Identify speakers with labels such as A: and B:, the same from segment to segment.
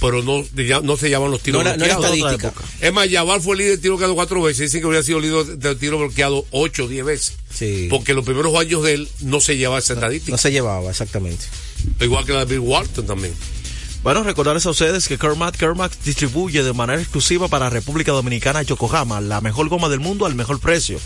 A: pero no, no se llaman los tiros bloqueados. es más, Yaval fue líder de tiro bloqueado cuatro veces. Dicen que hubiera sido líder de tiro bloqueado ocho o diez veces. Sí. Porque los primeros años de él no se llevaba esa estadística.
B: No se llevaba, exactamente.
A: Igual que la de Bill Walton también.
C: Bueno, recordarles a ustedes que Kermax Kermax distribuye de manera exclusiva para República Dominicana Yokohama la mejor goma del mundo al mejor precio.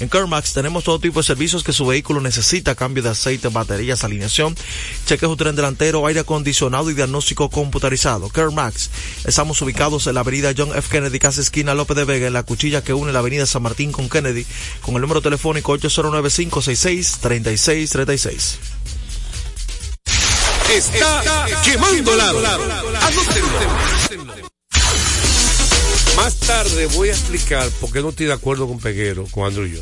C: En Kermax tenemos todo tipo de servicios que su vehículo necesita, cambio de aceite, baterías, alineación, cheque su tren delantero, aire acondicionado y diagnóstico computarizado. Kermax, estamos ubicados en la avenida John F. Kennedy, casa esquina López de Vega, en la cuchilla que une la avenida San Martín con Kennedy, con el número telefónico 809-566-3636.
A: Está, quemando lado. Más tarde voy a explicar por qué no estoy de acuerdo con Peguero, con Andrew yo.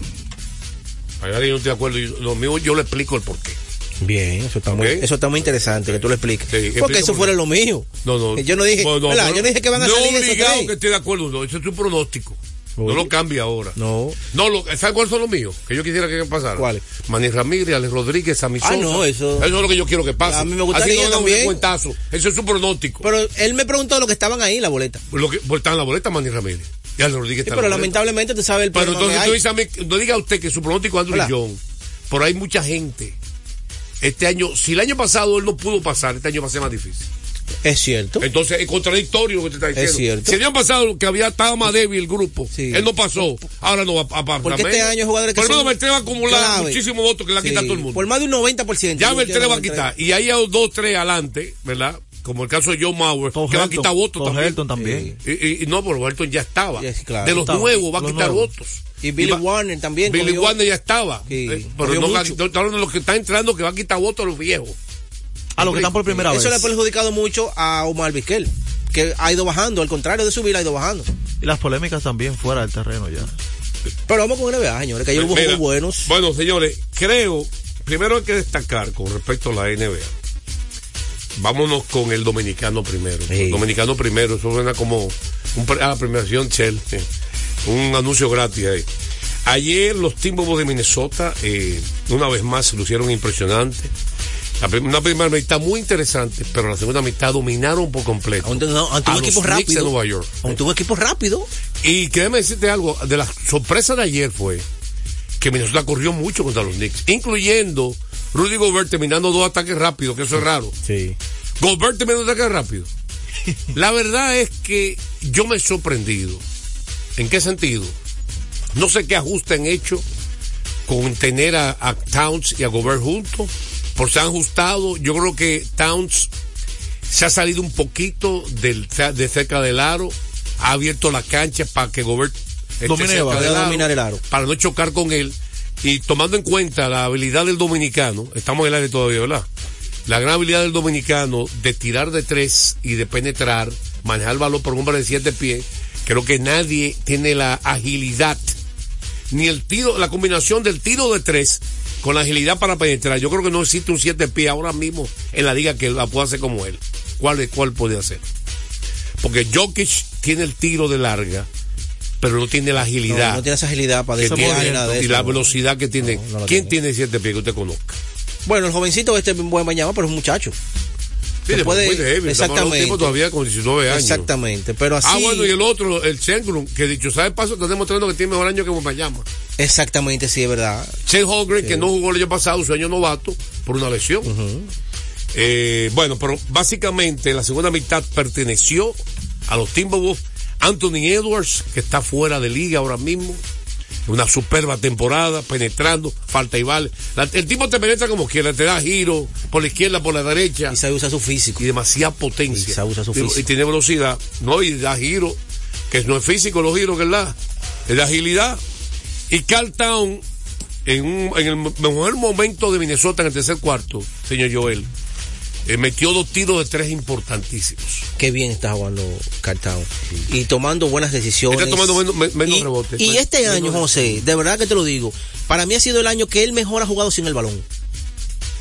A: yo no estoy de acuerdo. Lo mío yo le explico el porqué.
B: Bien, eso está, muy, eso está muy interesante que tú lo expliques. Porque eso fuera lo mío.
A: No, no.
B: Yo no dije, yo no dije que van a salir
A: No obligado que esté de acuerdo, no, eso es un pronóstico. No lo cambia ahora.
B: No.
A: No, lo, ¿sabes cuáles son los míos? Que yo quisiera que pasara.
B: ¿Cuáles?
A: Manny Ramírez, Alex Rodríguez, Sammy
B: Ah, no, eso.
A: Eso es lo que yo quiero que pase.
B: A mí me gustaría Así no también. Un
A: cuentazo. Eso es un pronóstico.
B: Pero él me preguntó lo que estaban ahí en la boleta.
A: Lo que, pues, en la boleta Manny Ramírez. Y Alex Rodríguez
B: sí, pero lamentablemente te sabe el
A: Pero entonces tú dices a mí, no diga usted que su pronóstico es Andrew John. Pero hay mucha gente. Este año, si el año pasado él no pudo pasar, este año va a ser más difícil.
B: Es cierto.
A: Entonces es contradictorio lo que te está diciendo.
B: Es cierto.
A: Si año pasado que había estado más débil el grupo, él no pasó, ahora no va a pasar.
B: Porque este año jugadores
A: que Por lo menos Beltré va a acumular muchísimos votos que le ha quitado todo el mundo.
B: Por más de un 90%.
A: Ya Beltré va a quitar. Y ahí hay dos, tres adelante, ¿verdad? Como el caso de John Mauer, que va a quitar votos
C: también. también.
A: Y, no, pero Helton ya estaba. de los nuevos va a quitar votos.
B: Y Billy Warner también.
A: Billy Warner ya estaba. Eh, pero no, no, los que están entrando que va a quitar votos a los viejos.
C: A los que están por primera
B: vez.
C: Eso
B: le ha perjudicado mucho a Omar Vizquel, que ha ido bajando, al contrario de subir, ha ido bajando.
C: Y las polémicas también fuera del terreno ya.
B: Pero vamos con NBA, señores, que hay hubo juegos buenos.
A: Bueno, señores, creo, primero hay que destacar con respecto a la NBA. Vámonos con el dominicano primero. El dominicano primero, eso suena como un, a la premiación Shell. un anuncio gratis ahí. Ayer los Timberwolves de Minnesota, eh, una vez más, se lucieron impresionante una primera mitad muy interesante, pero la segunda mitad dominaron por completo.
B: Ante, un equipo rápido. De Nueva York. Ante un equipo rápido.
A: Y déjame decirte algo, de la sorpresa de ayer fue que Minnesota corrió mucho contra los Knicks, incluyendo Rudy Gobert terminando dos ataques rápidos, que eso es raro.
B: Sí.
A: Gobert terminando dos ataques rápidos. La verdad es que yo me he sorprendido. ¿En qué sentido? No sé qué ajuste han hecho con tener a, a Towns y a Gobert juntos por se han ajustado. Yo creo que Towns se ha salido un poquito del, de cerca del aro, ha abierto la cancha para que Gobert
B: Domine, dominar el aro.
A: Para no chocar con él. Y tomando en cuenta la habilidad del dominicano, estamos en el aire todavía, ¿verdad? La gran habilidad del dominicano de tirar de tres y de penetrar, manejar el balón por un hombre de siete pies, creo que nadie tiene la agilidad, ni el tiro, la combinación del tiro de tres con la agilidad para penetrar. Yo creo que no existe un siete pies ahora mismo en la liga que la pueda hacer como él. ¿Cuál, cuál puede hacer? Porque Jokic tiene el tiro de larga, pero no tiene la agilidad.
B: No, tiene esa agilidad para
A: de Y la velocidad que tiene. ¿Quién tiene siete pies que usted conozca?
B: Bueno, el jovencito este es buen mañana, pero es un muchacho.
A: Sí, puede, muy débil. Exactamente. todavía con 19 años.
B: Exactamente, pero así.
A: Ah, bueno, y el otro, el Sengrun, que dicho sabe paso, está demostrando que tiene mejor año que Mayama.
B: Exactamente, sí, es verdad.
A: Chen Holgren, que no jugó el año pasado, su año novato, por una lesión. eh, bueno, pero básicamente la segunda mitad perteneció a los Timberwolves. Anthony Edwards, que está fuera de liga ahora mismo una superba temporada, penetrando, falta y vale. el tipo te penetra como quiera, te da giro por la izquierda, por la derecha.
B: Y se usa su físico.
A: Y demasiada potencia.
B: Y se usa su físico.
A: Y, tiene velocidad, ¿no? Y da giro, que no es físico los giros que da, es de agilidad. Y Carl Town, en, un, en el mejor momento de Minnesota en el tercer cuarto, señor Joel, eh, metió dos tiros de tres importantísimos.
B: Qué bien está jugando Cartao. Y tomando buenas decisiones.
A: Está tomando menos, rebotes.
B: Y este año, José, de verdad que te lo digo, para mí ha sido el año que él mejor ha jugado sin el balón.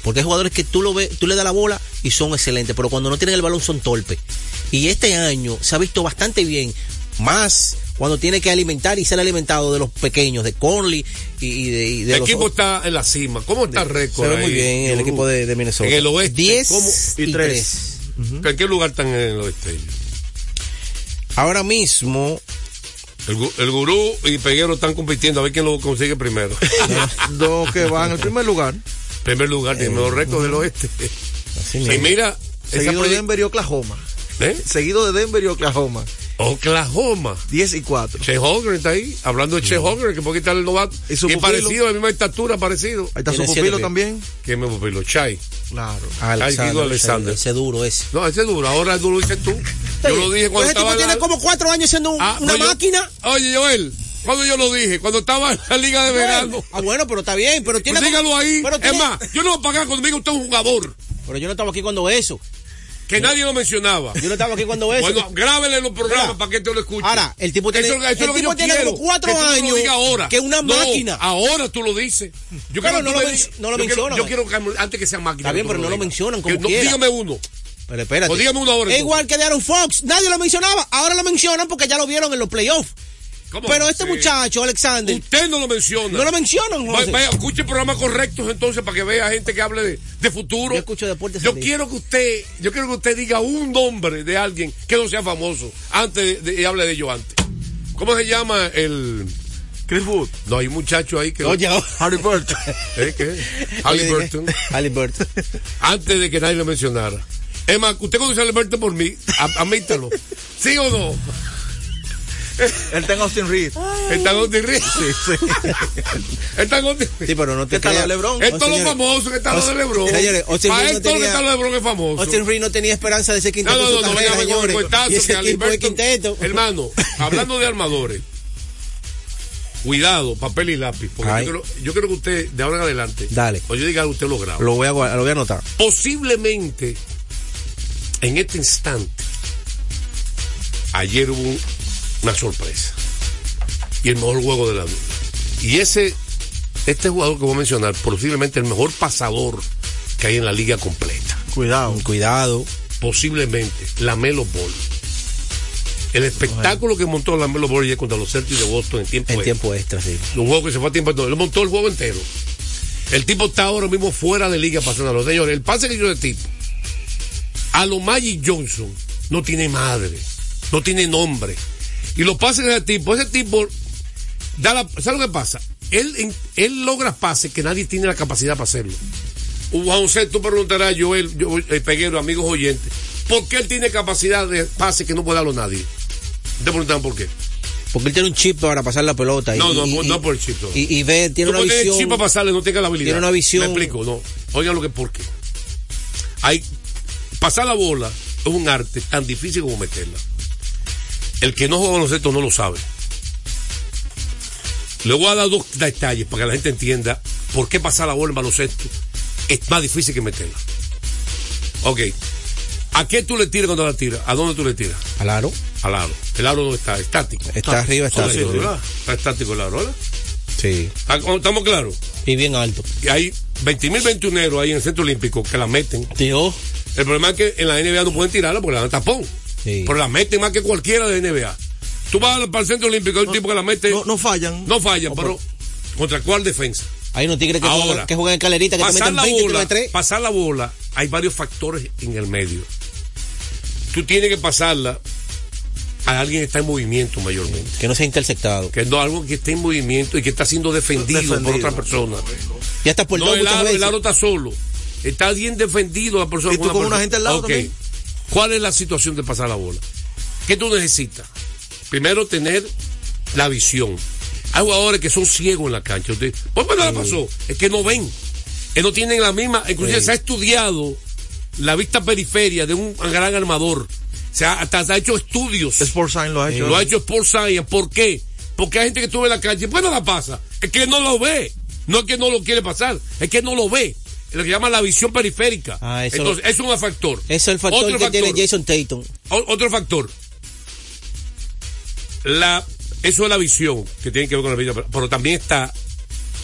B: Porque hay jugadores que tú lo ves, tú le das la bola y son excelentes, pero cuando no tienen el balón son torpes. Y este año se ha visto bastante bien, más cuando tiene que alimentar y ser alimentado de los pequeños, de Conley y, de,
A: El equipo está en la cima. ¿Cómo está el récord?
B: Se ve muy bien el equipo de, Minnesota.
A: En el oeste.
B: 10 y 3.
A: ¿En qué lugar están en el oeste? ellos?
B: Ahora mismo,
A: El, el gurú y Peguero están compitiendo a ver quién lo consigue primero.
C: Dos que van en el primer lugar.
A: primer lugar, tiene el mejor récord del oeste.
B: así
A: Y
B: mismo.
A: mira, esa
C: Seguido de Denver y Oklahoma.
A: ¿Eh?
C: Seguido de Denver y Oklahoma.
A: Oklahoma.
C: 10 y 4.
A: Che Hogan está ahí, hablando de Che Hogan, que puede quitar el novato.
C: ¿Y su pupilo?
A: parecido, de la misma estatura, parecido.
C: Ahí está su pupilo también.
A: ¿Quién me pupilo? Chai.
C: Claro.
B: Alexander,
A: Diego Alexander.
B: Ese, ese duro ese.
A: No, ese es duro, ahora tú lo dices tú. Yo lo dije cuando
B: Ese tipo
A: estaba en
B: tiene como cuatro años siendo un-
A: Ah,
B: una
A: pues yo-
B: máquina.
A: Oye, Joel, cuando yo lo dije, cuando estaba en la liga de verano.
B: Ah, bueno, pero está bien, pero tiene
A: Pues dígalo ahí.
B: Pero,
A: es más, yo no voy a pagar cuando me diga usted es un jugador.
B: pero yo no estaba aquí cuando eso.
A: Que nadie lo mencionaba.
B: Yo no estaba aquí cuando eso.
A: Bueno, grábele los programas
B: Mira,
A: para que te lo escuche.
B: ahora, el tipo tiene-
A: Eso, eso es
B: el
A: lo que
B: tipo
A: yo
B: tiene
A: quiero,
B: como cuatro
A: que no
B: años,
A: digas ahora.
B: que una
A: No,
B: máquina.
A: ahora tú lo dices. Yo quiero
B: no lo
A: me
B: men-
A: digas-
B: no lo
A: yo quiero-
B: mencionan.
A: Yo quiero que antes que sea máquina.
B: Está bien, pero no lo mencionan como
A: no-
B: quiera.
A: Dígame uno.
B: Pero espérate.
A: Pues dígame uno ahora,
B: Es igual que de Aaron Fox. Nadie lo mencionaba. Ahora lo mencionan porque ya lo vieron en los playoffs.
A: ¿Cómo?
B: Pero este
A: Sí.
B: muchacho, Alexander,
A: Usted no lo menciona.
B: no lo mencionan, José.
A: vaya, escuche programas correctos entonces para que vea gente que hable de, de futuro.
B: Yo escucho deportes
A: Yo
B: al día.
A: quiero que usted, yo quiero que usted diga un nombre de alguien que no sea famoso antes de, de- y hable de ello antes. ¿Cómo se llama el?
C: Chris Wood.
A: No hay un muchacho ahí que.
B: Oye,
C: Harry Burton.
A: ¿Eh, ¿Qué? Halliburton.
B: Halliburton.
A: antes de que nadie lo mencionara. Es más, usted conoce a Halliburton por mí, admítalo. ¿Sí o no?
C: Él está en Austin Reed.
A: Está en Austin Reed. Está en Austin Reed.
B: Sí, pero no te
C: ¿Qué tal
B: creas.
C: LeBron?
A: Esto es lo famoso que está lo de Lebron.
B: Señores, Austin
A: Para esto lo que está lo de Lebron es famoso.
B: Austin Reed no tenía esperanza de ser quinteto
A: No, no, no, no, con el
B: ese quinteto.
A: Hermano, hablando de armadores, cuidado, papel y lápiz, porque yo yo quiero que usted, de ahora en adelante,
B: Dale.
A: o yo diga usted lo graba.
B: Lo voy a, lo voy a anotar.
A: Posiblemente, en este instante, ayer hubo una sorpresa. Y el mejor juego de la vida. Y ese, este jugador que voy a mencionar, posiblemente el mejor pasador que hay en la liga completa.
C: Cuidado.
B: Cuidado.
A: posiblemente la Melo Ball. El espectáculo que montó la Melo Ball contra los Celtics de Boston en tiempo
B: En
A: extra.
B: tiempo extra, sí.
A: Un juego que se fue a tiempo extra. Él montó el juego entero. El tipo está ahora mismo fuera de liga pasando los señores. El pase que hizo ese tipo a lo Magic Johnson no tiene madre, no tiene nombre. Y los pases de ese tipo, ese tipo da la, ¿sabes lo que pasa? Él, él logra pases que nadie tiene la capacidad para hacerlo. Juan José, tú preguntarás, Joel, yo, el peguero, amigos oyentes, ¿por qué él tiene capacidad de pase que no puede darlo nadie? Te preguntan por qué.
B: Porque él tiene un chip para pasar la pelota. y-
A: No, no,
B: y-
A: no
B: y-
A: por el chip. no.
B: Y, y ve, tiene
A: Tú
B: una visión.
A: chip para pasarle, no tenga la habilidad.
B: tiene una visión-
A: Me explico, no. Oigan lo que por qué. Hay, pasar la bola es un arte tan difícil como meterla. El que no juega baloncesto no lo sabe. Le voy a dar dos detalles para que la gente entienda por qué pasar la bola en baloncesto es más difícil que meterla. Ok. ¿A qué tú le tiras cuando la tiras? ¿A dónde tú le tiras?
B: Al aro.
A: Al aro. El aro no está estático.
B: Está arriba, está arriba.
A: Está estático el aro, ¿verdad?
B: Sí.
A: ¿Estamos claros?
B: Y bien alto.
A: Y hay 20 mil veintuneros ahí en el Centro Olímpico que la meten.
B: Tío.
A: El problema es que en la NBA no pueden tirarla porque la dan tapón.
B: Sí.
A: Pero la meten más que cualquiera de NBA. Tú vas al- para el Centro Olímpico, hay un tipo que la mete.
C: No, no fallan.
A: no falla, pero ¿contra cuál defensa?
B: Hay unos tigres que,
A: Ahora,
B: juegan, que juegan en calerita que te
A: pasar
B: meten
A: la
B: 20
A: bola, pasar la bola, hay varios factores en el medio. Tú tienes que pasarla a alguien que está en movimiento mayormente.
B: Que no sea interceptado.
A: Que no algo que esté en movimiento y que está siendo defendido, por otra persona.
B: Ya está por
A: no, el aro, el aro está solo. Está bien defendido la persona.
C: Y tú con una gente al lado también.
A: ¿Cuál es la situación de pasar la bola? ¿Qué tú necesitas? Primero, tener la visión. Hay jugadores que son ciegos en la cancha. Usted, ¿Por qué no la pasó? Es que no ven. Que no tienen la misma. Inclusive
B: Sí.
A: se ha estudiado la vista periferia de un gran armador. Se ha, hasta se ha hecho estudios.
C: Sports Sign lo ha hecho.
A: Lo ha hecho Sport Science. ¿Por qué? Porque hay gente que estuvo en la calle. ¿Por qué no la pasa? Es que no lo ve. No es que no lo quiere pasar. Es que no lo ve. Lo que llama la visión periférica.
B: Ah, eso-
A: Entonces, eso es un factor.
B: Ese es el factor
A: Otro
B: que tiene
A: factor.
B: Jason Tatum.
A: Otro factor. La, eso es la visión que tiene que ver con la vida. Pero, pero también está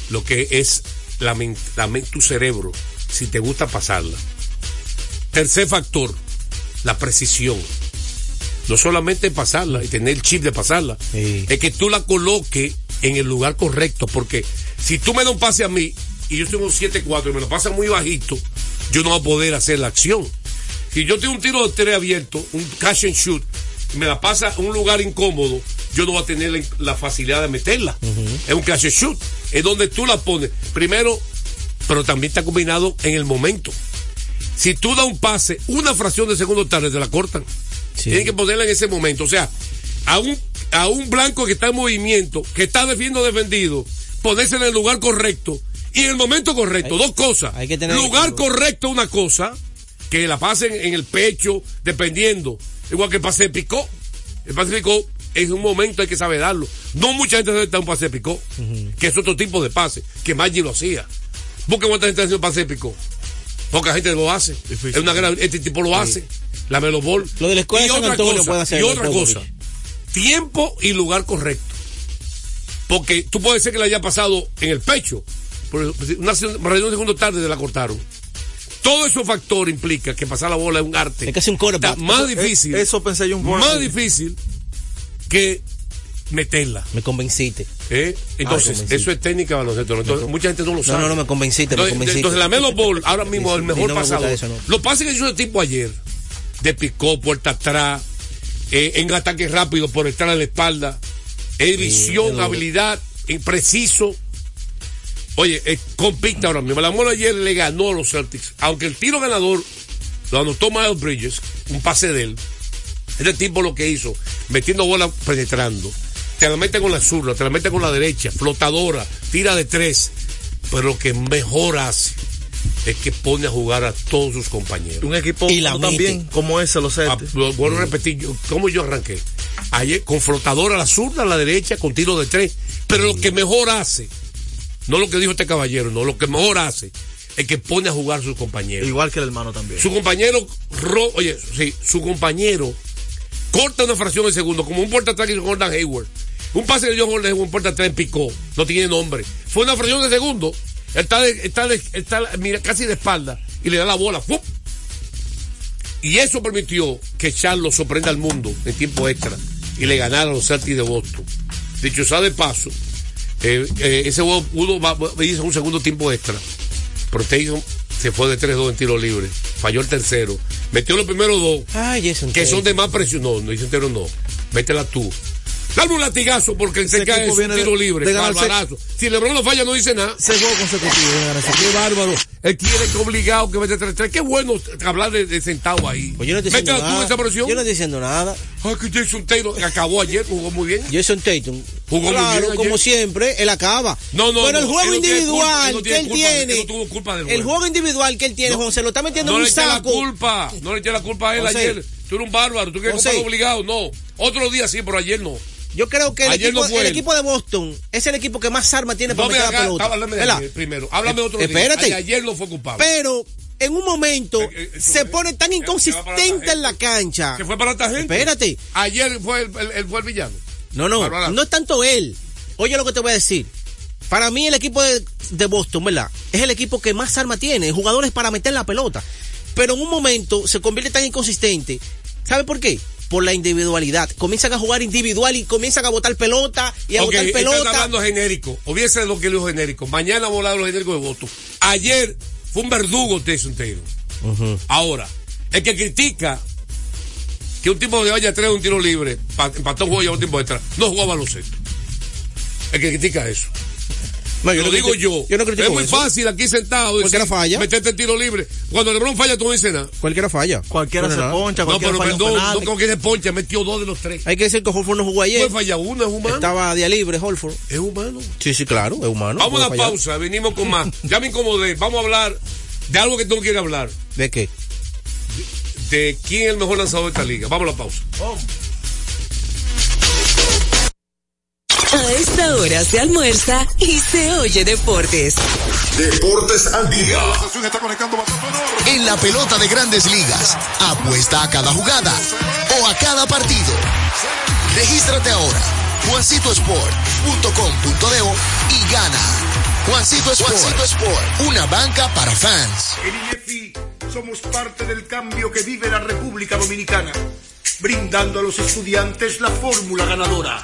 A: lo que es la la tu cerebro. Si te gusta pasarla. Tercer factor. La precisión. No solamente pasarla y tener el chip de pasarla.
B: Sí.
A: Es que tú la coloques en el lugar correcto. Porque si tú me das un pase a mí y yo tengo un 7-4 y me lo pasas muy bajito, yo no voy a poder hacer la acción. Si yo tengo un tiro de tres abierto, un cash and shoot, y me la pasa a un lugar incómodo, yo no voy a tener la, la facilidad de meterla. Es un cash and shoot. Es donde tú la pones. Primero, pero también está combinado en el momento. Si tú das un pase, una fracción de segundo tarde te la cortan.
B: Sí.
A: Tienen que ponerla en ese momento. O sea, a un, a un blanco que está en movimiento, que está defendiendo defendido, ponerse en el lugar correcto y en el momento correcto.
B: Hay-
A: dos cosas.
B: hay que tener-
A: lugar correcto una cosa, que la pasen en el pecho, dependiendo. Igual que el pase de picó. El pase de picó, en un momento hay que saber darlo. No mucha gente sabe dar un pase de picó, que es otro tipo de pase, que Maggi lo hacía. Busca cuánta gente hace un pase de picó. Poca gente lo hace.
C: Difícil.
A: Es una gran- este tipo lo hace. La Melo Ball.
B: Lo de la escuela
A: Y otra cosa,
B: puede hacer
A: Y otra cosa. Tiempo y lugar correcto. Porque tú puedes ser que le haya pasado en el pecho. Pero una, un segundo tarde la cortaron. Todo esos factores implica que pasar la bola es un arte.
B: Es casi un quarterback.
A: Está más
C: Eso-
A: difícil.
C: eso pensé yo un poco.
A: Más difícil que meterla.
B: Me convenciste.
A: ¿eh? Entonces,
B: convencido.
A: eso es técnica de baloncesto. Entonces, mucha gente no lo
B: No,
A: sabe.
B: no, no, me convenciste, me convenciste.
A: entonces, la Melo Ball ahora mismo el
B: Sí,
A: mejor
B: no me
A: pasador.
B: eso, no.
A: Lo pasa que hizo ese tipo ayer, de picó, puerta atrás, eh, en ataque rápido por estar a la espalda, es visión,
B: no.
A: habilidad, eh, preciso. Oye, compite ahora mismo. La Molo ayer le ganó a los Celtics, aunque el tiro ganador lo anotó Miles Bridges, un pase de él. Este tipo lo que hizo, metiendo bola penetrando. Te la mete con la zurda, te la mete con la derecha, flotadora, tira de tres. Pero lo que mejor hace es que pone a jugar a todos sus compañeros.
C: Un equipo
B: Y la
C: como
B: mete.
C: también como ese, los
A: Ah,
C: Celtics.
A: vuelvo a repetir, yo- ¿cómo yo arranqué? Ayer con flotadora a la zurda, a la derecha, con tiro de tres. Pero lo que mejor hace, no lo que dijo este caballero, no, lo que mejor hace es que pone a jugar a sus compañeros.
C: Igual que el hermano también.
A: Su compañero, ro- oye, sí, su compañero corta una fracción de segundo, como un porta atrás que hizo Jordan Hayward. Un pase que dio Jordan Hayward, un porta atrás en picó, no tiene nombre. Fue una fracción de segundo, está, de- está, de- está mira, casi de espalda y le da la bola. ¡fup! Y eso permitió que Charlos sorprenda al mundo en tiempo extra y le ganara a los Celtics de Boston. Dicho sea de paso, eh, eh, ese juego pudo hizo un segundo tiempo extra. Pero Tatum se fue de 3-2 en tiro libre. Falló el tercero. Metió los primeros dos,
B: Ay,
A: que son de más presión. No, no entero no. Métela tú. Dale un latigazo porque se cae un tiro libre.
C: de.
A: Si Lebron no falla, no dice nada.
C: Ganar ese
A: Qué bárbaro. Él quiere que obligado que mete 3-3. Qué bueno hablar de, de sentado ahí.
B: Pues yo no estoy diciendo nada.
A: esa.
B: Yo no estoy diciendo nada.
A: Ay, que Jason Taylor acabó ayer, jugó muy bien.
B: Jason Tatum.
A: Jugó muy bien ayer.
B: como siempre, él acaba.
A: No, no,
B: Pero el
A: no,
B: juego
A: no tiene
B: individual
A: no
B: que
A: tiene
B: él tiene.
A: no
B: El
A: juego.
B: individual que él tiene, José, lo está metiendo
A: No
B: en
A: le
B: un
A: eché la
B: saco.
A: culpa, no le eché la culpa a él
B: José.
A: ayer. Tú eres un bárbaro, tú quieres
B: José.
A: obligado, no. Otro día sí, pero ayer no.
B: Yo creo que el, equipo,
A: no fue
B: el
A: él.
B: equipo de Boston es el equipo que más armas tiene
A: No
B: para
A: me
B: meter la pelota.
A: háblame de primero, háblame
B: Eh,
A: otro día.
B: espérate.
A: Ay, ayer no fue culpable.
B: Pero en un momento
A: Eh, eh,
B: se pone tan
A: la
B: inconsistente en la cancha.
A: ¿Qué fue para esta gente?
B: Espérate.
A: Ayer fue el, el- el- fue el villano.
B: No, no, no es tanto él. Oye lo que te voy a decir. Para mí el equipo de, de Boston, ¿verdad? Es el equipo que más armas tiene, jugadores para meter la pelota. Pero en un momento se convierte tan inconsistente. ¿Sabe por qué? Por la individualidad. Comienzan a jugar individual y comienzan a botar pelota y a
A: Ok,
B: botar
A: están
B: pelota.
A: hablando genérico. De lo que dijo genérico. Mañana vamos a hablar de los genéricos de Boston. Ayer fue un verdugo Tyson Taylor. Ahora, el que critica que un tipo que vaya a traer un tiro libre, pa- empató un juego y un tiempo extra, no jugaba baloncesto. El que critica eso.
B: No, yo
A: lo
B: no
A: digo yo.
B: No
A: es muy
B: eso.
A: fácil aquí sentado.
B: Cualquiera
A: decir,
B: falla.
A: Meterte el tiro libre. Cuando LeBron falla, tú no dices nada.
B: Cualquiera falla.
C: Cualquiera
B: Bueno,
C: se
B: nada.
C: poncha,
A: No,
C: cualquiera
A: pero
C: falla un
A: perdón, no como que se poncha, metió dos de los tres.
B: Hay que decir que Holford no jugó ayer.
A: Puede fallar uno, es humano.
B: Estaba a día libre, Holford.
A: Es humano.
B: Sí, sí, claro, es humano.
A: Vamos a una
B: fallar.
A: pausa, venimos con más. Ya me incomodé. Vamos a hablar de algo que tú no quieres hablar.
B: ¿De qué?
A: De quién es el mejor lanzador de esta liga. Vamos a la pausa.
D: A esta hora se almuerza y se oye deportes.
E: Deportes al día.
F: En la pelota de grandes ligas, apuesta a cada jugada o a cada partido. Regístrate ahora, juancitosport.com.de y gana. Juancito Sport, Juancito Sport, una banca para fans.
G: En INEFI somos parte del cambio que vive la República Dominicana, brindando a los estudiantes la fórmula ganadora.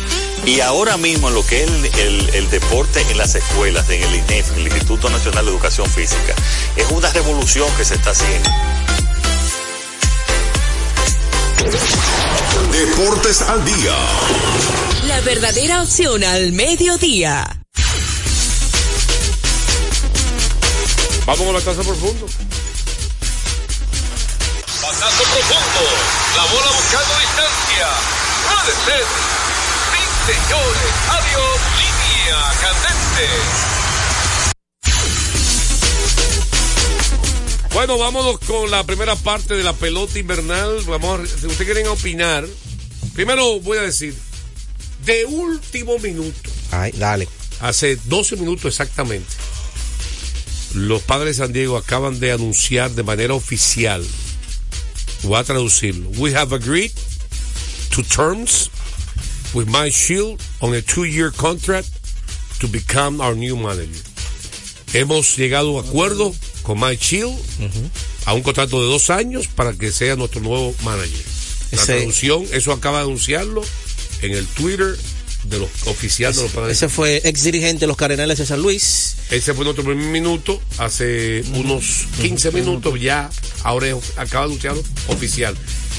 H: Y ahora mismo lo que es el, el, el, deporte en las escuelas, en el INEF, el Instituto Nacional de Educación Física, es una revolución que se está haciendo.
E: Deportes al día.
D: La verdadera opción al mediodía.
A: Vamos con la tasa profundo.
I: Pasazo profundo. La bola buscando distancia. Puede ser. Señores. Adiós. Línea candente.
A: Bueno, vámonos con la primera parte de la pelota invernal. Vamos, a, si ustedes quieren opinar, primero voy a decir, de último minuto.
B: Ay, dale.
A: Hace 12 minutos exactamente. Los padres de San Diego acaban de anunciar de manera oficial, voy a traducirlo, we have agreed to terms with My Shield on a two-year contract to become our new manager. Hemos llegado a acuerdo con Mike uh -huh. a un contrato de dos años para que sea nuestro nuevo manager. La
B: Ese-
A: traducción, eso acaba de anunciarlo en el Twitter de los oficiales de los padres.
B: Ese fue ex dirigente de los Cardenales de San Luis.
A: Ese fue nuestro primer minuto, hace unos 15 minutos ya, ahora es- acaba de anunciarlo oficial.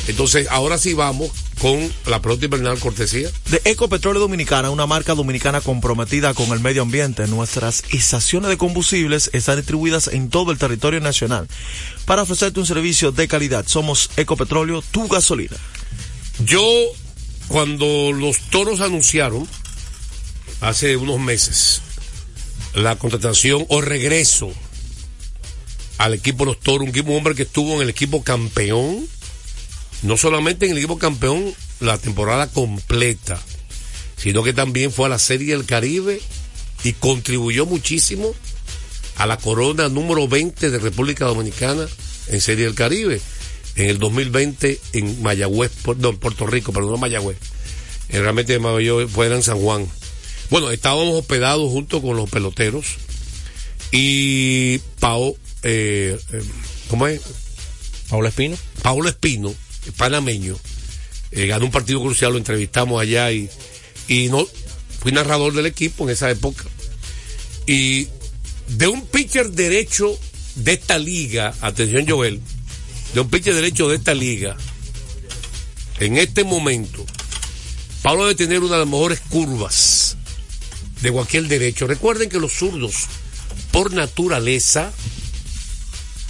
A: Entonces, ahora sí vamos con la pelota invernal cortesía.
C: De Ecopetróleo Dominicana, una marca dominicana comprometida con el medio ambiente. Nuestras estaciones de combustibles están distribuidas en todo el territorio nacional. Para ofrecerte un servicio de calidad, somos Ecopetróleo, tu gasolina.
A: Yo, cuando los toros anunciaron, hace unos meses, la contratación o regreso al equipo los toros, un equipo un hombre que estuvo en el equipo campeón, no solamente en el equipo campeón la temporada completa, sino que también fue a la Serie del Caribe y contribuyó muchísimo a la corona número 20 de República Dominicana en Serie del Caribe en el 2020 en Mayagüez, no, en Puerto Rico, pero no Mayagüez. Eh, realmente Mayagüez fue en San Juan. Bueno, estábamos hospedados junto con los peloteros y Pao, eh, eh, ¿cómo es?
B: Pablo Espino.
A: Paulo Espino, panameño, eh, ganó un partido crucial, lo entrevistamos allá y, y no, fui narrador del equipo en esa época. Y de un pitcher derecho de esta liga, atención Joel, de un pitcher derecho de esta liga, en este momento, Pablo debe tener una de las mejores curvas de cualquier derecho. Recuerden que los zurdos, por naturaleza,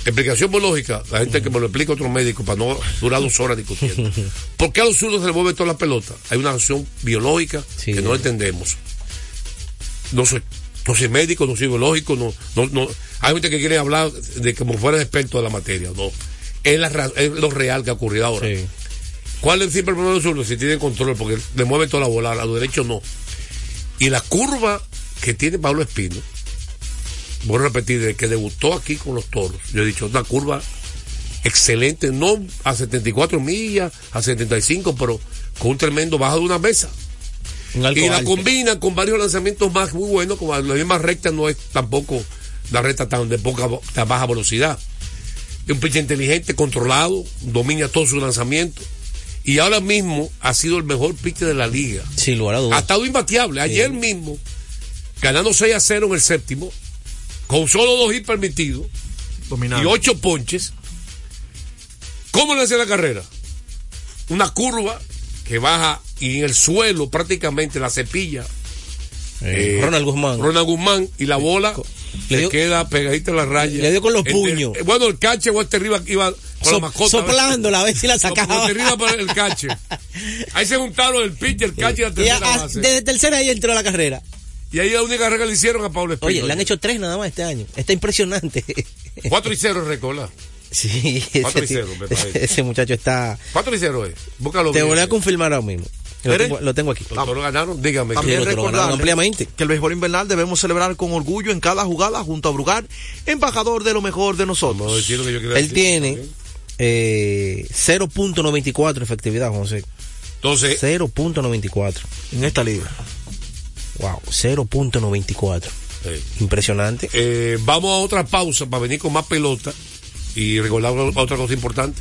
A: explicación muy lógica, la gente que me lo explica otro médico para no durar dos horas discutiendo. ¿Por qué a los zurdos se les mueve toda la pelota? Hay una acción biológica
B: Sí.
A: que no entendemos. No soy, no soy médico, no soy biológico, no, no, no. Hay gente que quiere hablar de como fuera experto de la materia, no. Es, la, es lo real que ha ocurrido ahora.
B: Sí.
A: ¿Cuál es siempre el problema de los zurdos? Si tienen control, porque le mueve toda la bola, a los derechos no. Y la curva que tiene Pablo Espino, voy a repetir, desde que debutó aquí con los toros, yo he dicho, una curva excelente, no a 74 millas, a 75, pero con un tremendo baja de una mesa.
B: Un
A: Y la
B: alto.
A: combina con varios lanzamientos más muy buenos, como la misma recta no es tampoco la recta tan de poca tan baja velocidad. Es un pitcher inteligente, controlado, domina todos sus lanzamientos. Y ahora mismo ha sido el mejor pitcher de la liga.
B: Sin lugar a
A: Ha
B: dudas.
A: estado imbateable. Ayer mismo, ganando 6 a 0 en el séptimo, con solo dos hits permitidos
C: Dominado.
A: y ocho ponches. ¿Cómo le hace la carrera? Una curva que baja y en el suelo prácticamente la cepilla.
B: Eh,
A: eh,
B: Ronald Guzmán.
A: Ronald Guzmán y la bola
B: Le
A: queda pegadita a la raya.
B: le dio con los
A: El-
B: puños.
A: el- bueno, el cache o este arriba iba con
B: So-
A: la mascota.
B: soplándola a ver si la sacaba.
A: Guante arriba para el cache. Ahí se juntaron el pitcher, el cache y la tercera
B: a-
A: base.
B: desde tercera ahí entró a la carrera.
A: Y ahí la única que le hicieron a Pablo Espino.
B: Oye, le han hecho tres nada más este año. Está impresionante.
A: 4 y 0 recola.
B: Sí,
A: Cuatro y
B: ese,
A: cero, me parece.
B: ese muchacho está.
A: 4 y 0 es. Búscalo
B: Te
A: bien.
B: voy a confirmar ahora mismo. Lo tengo, lo tengo aquí.
A: Los toros ganaron, dígame.
C: También
B: lo
C: recordarle
B: ampliamente.
C: que el béisbol invernal debemos celebrar con orgullo en cada jugada junto a Brugal, embajador de lo mejor de
A: Vamos a
C: nosotros.
A: decir lo que yo quiero
B: Él
A: decir.
B: tiene. Eh, 0.94 efectividad, José.
A: Entonces,
B: 0.94.
C: En esta liga.
B: Wow, 0.94.
A: eh,
B: Impresionante.
A: eh, vamos a otra pausa para venir con más pelota y recordar otra cosa importante.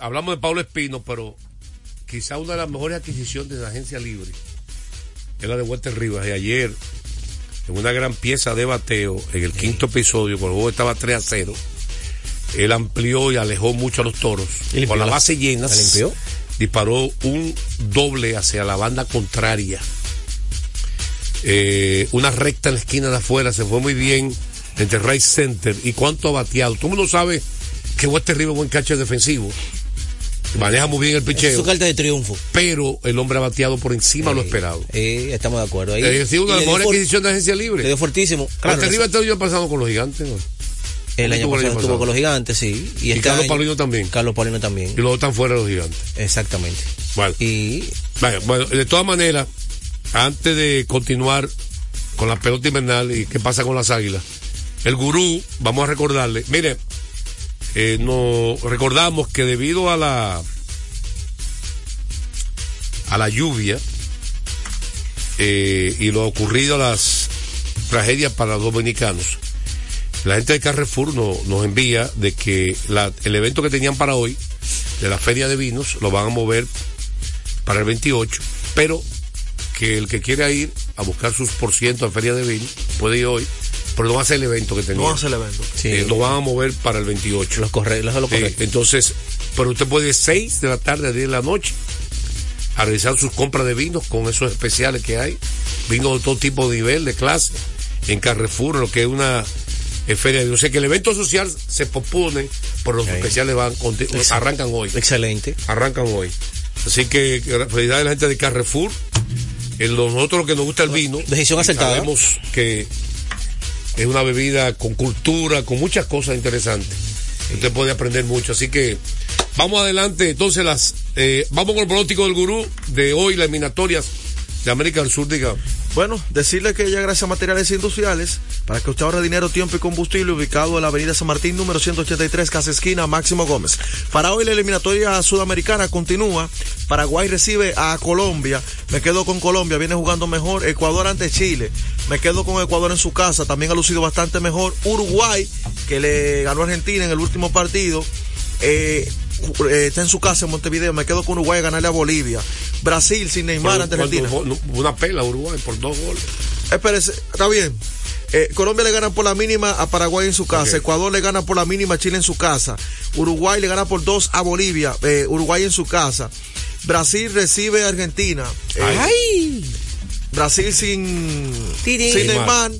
A: hablamos de Pablo Espino, pero quizá una de las mejores adquisiciones de la agencia libre es la de Walter Rivas. Y ayer, en una gran pieza de bateo, en el quinto episodio, cuando el juego estaba 3 a 0, él amplió y alejó mucho a los toros.
B: ¿Y
A: Con la base llena, disparó un doble hacia la banda contraria. Eh, una recta en la esquina de afuera, se fue muy bien entre Right Center. ¿Y cuánto ha bateado? Todo el mundo sabe que Walter Rivas es buen catcher defensivo. Maneja muy bien el
B: Es
A: picheo.
B: su carta de triunfo.
A: Pero el hombre ha bateado por encima de lo
B: Eh,
A: esperado.
B: eh, estamos de acuerdo. Ahí,
A: Es decir, una de las
B: le
A: mejores adquisiciones de agencia
B: Le
A: libre.
B: dio fuertísimo. Claro,
A: Walter Rivas está el año pasado con los gigantes. ¿no?
B: el año
A: estuvo el año
B: pasado estuvo con los gigantes, sí. Y,
A: Y
B: este
A: Carlos
B: año-
A: Paulino también.
B: Carlos Paulino también.
A: Y luego están fuera de los gigantes.
B: Exactamente.
A: Bueno.
B: Y
A: bueno, de todas maneras, antes de continuar con la pelota invernal y qué pasa con las águilas, el gurú, vamos a recordarle, mire, eh, recordamos que debido a la a la lluvia eh, y lo ocurrido a las tragedias para los dominicanos, la gente de Carrefour no- nos envía de que el evento que tenían para hoy, de la feria de vinos, lo van a mover para el 28, pero que el que quiera ir a buscar sus por ciento en feria de vino puede ir hoy, pero no va a ser el evento que tenía.
C: No hace el evento.
B: sí,
A: Eh, lo van a mover para el 28.
B: los correctos, lo correcto.
A: entonces, pero usted puede ir 6 de la tarde a 10 de la noche a realizar sus compras de vinos con esos especiales que hay, vinos de todo tipo de nivel, de clase, en Carrefour, lo que es una eh, feria de. O sea que el evento social se pospone, pero los especiales van arrancan hoy
B: Excelente.
A: arrancan hoy. Así que felicidades a la gente de Carrefour. En lo- nosotros lo que nos gusta el vino.
B: Decisión acertada.
A: Sabemos que es una bebida con cultura, con muchas cosas interesantes. Usted puede aprender mucho. Así que vamos adelante. Entonces, las eh, vamos con el pronóstico del gurú de hoy, las eliminatorias de América del Sur, diga.
C: Bueno, decirle que ya gracias a Materiales Industriales, para que usted ahorre dinero, tiempo y combustible, ubicado en la Avenida San Martín, número 183, casa esquina, Máximo Gómez. Para hoy la eliminatoria sudamericana continúa. Paraguay recibe a Colombia. Me quedo con Colombia, viene jugando mejor. Ecuador ante Chile. Me quedo con Ecuador en su casa, también ha lucido bastante mejor. Uruguay, que le ganó a Argentina en el último partido. Eh, eh, está en su casa en Montevideo. Me quedo con Uruguay a ganarle a Bolivia. Brasil sin Neymar ante
A: Cuando-
C: Argentina.
A: Una pela a Uruguay por dos goles.
C: Espérese, está bien. Eh, Colombia le gana por la mínima a Paraguay en su casa. Ecuador le gana por la mínima a Chile en su casa. Uruguay le gana por dos a Bolivia. eh, Uruguay en su casa. Brasil recibe a Argentina. Eh,
B: ¡Ay!
C: Brasil sin, sin
A: Neymar.
C: Neymar.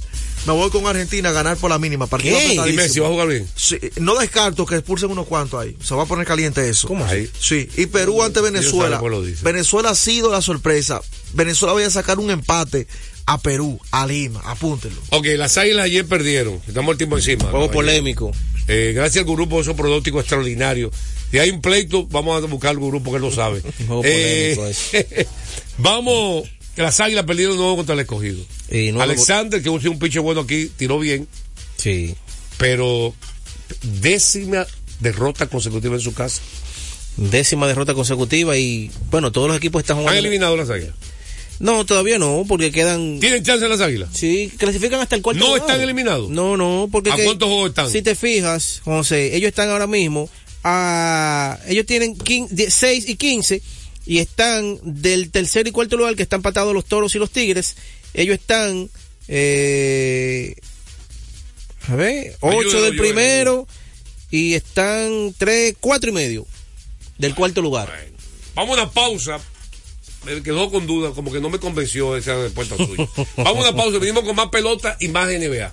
C: Me voy con Argentina a ganar por la mínima. Partido
B: ¿Qué?
A: ¿Y. Messi va a jugar bien?
C: Sí, no descarto que expulsen unos cuantos ahí. Se va a poner caliente eso.
B: ¿Cómo
A: Ahí.
C: Sí, y Perú ante Venezuela. Venezuela ha sido la sorpresa. Venezuela vaya a sacar un empate a Perú, a Lima. Apúntenlo.
A: Ok, las águilas ayer perdieron. Estamos el tiempo encima.
B: Juego
A: ¿no?
B: polémico.
A: Eh, gracias al grupo por esos pronósticos extraordinarios. Si hay un pleito, vamos a buscar al grupo que lo sabe.
B: juego
A: Eh,
B: polémico
A: vamos, que las águilas perdieron nuevo contra el escogido.
B: Y no-
A: Alexander, que es un pinche bueno aquí, tiró bien,
B: Sí.
A: pero décima derrota consecutiva en su casa.
B: Décima derrota consecutiva y bueno, todos los equipos están
A: ¿Han
B: jugando.
A: eliminado las águilas?
B: No, todavía no, porque quedan.
A: ¿Tienen chance las águilas?
B: Sí, clasifican hasta el cuarto.
A: ¿No
B: lugar.
A: están eliminados?
B: No, no, porque.
A: ¿A
B: que-
A: cuántos juegos están?
B: Si te fijas, José, ellos están ahora mismo a. Ellos tienen 6 y 15 y están del tercer y cuarto lugar que están empatados los toros y los tigres. Ellos están. Eh, a ver, 8
A: Ayúdalo,
B: del primero y están 3, 4 y medio del cuarto lugar.
A: Vamos a una pausa. Me quedó con duda, como que no me convenció esa respuesta suya. Vamos a una pausa, venimos con más pelota y más NBA.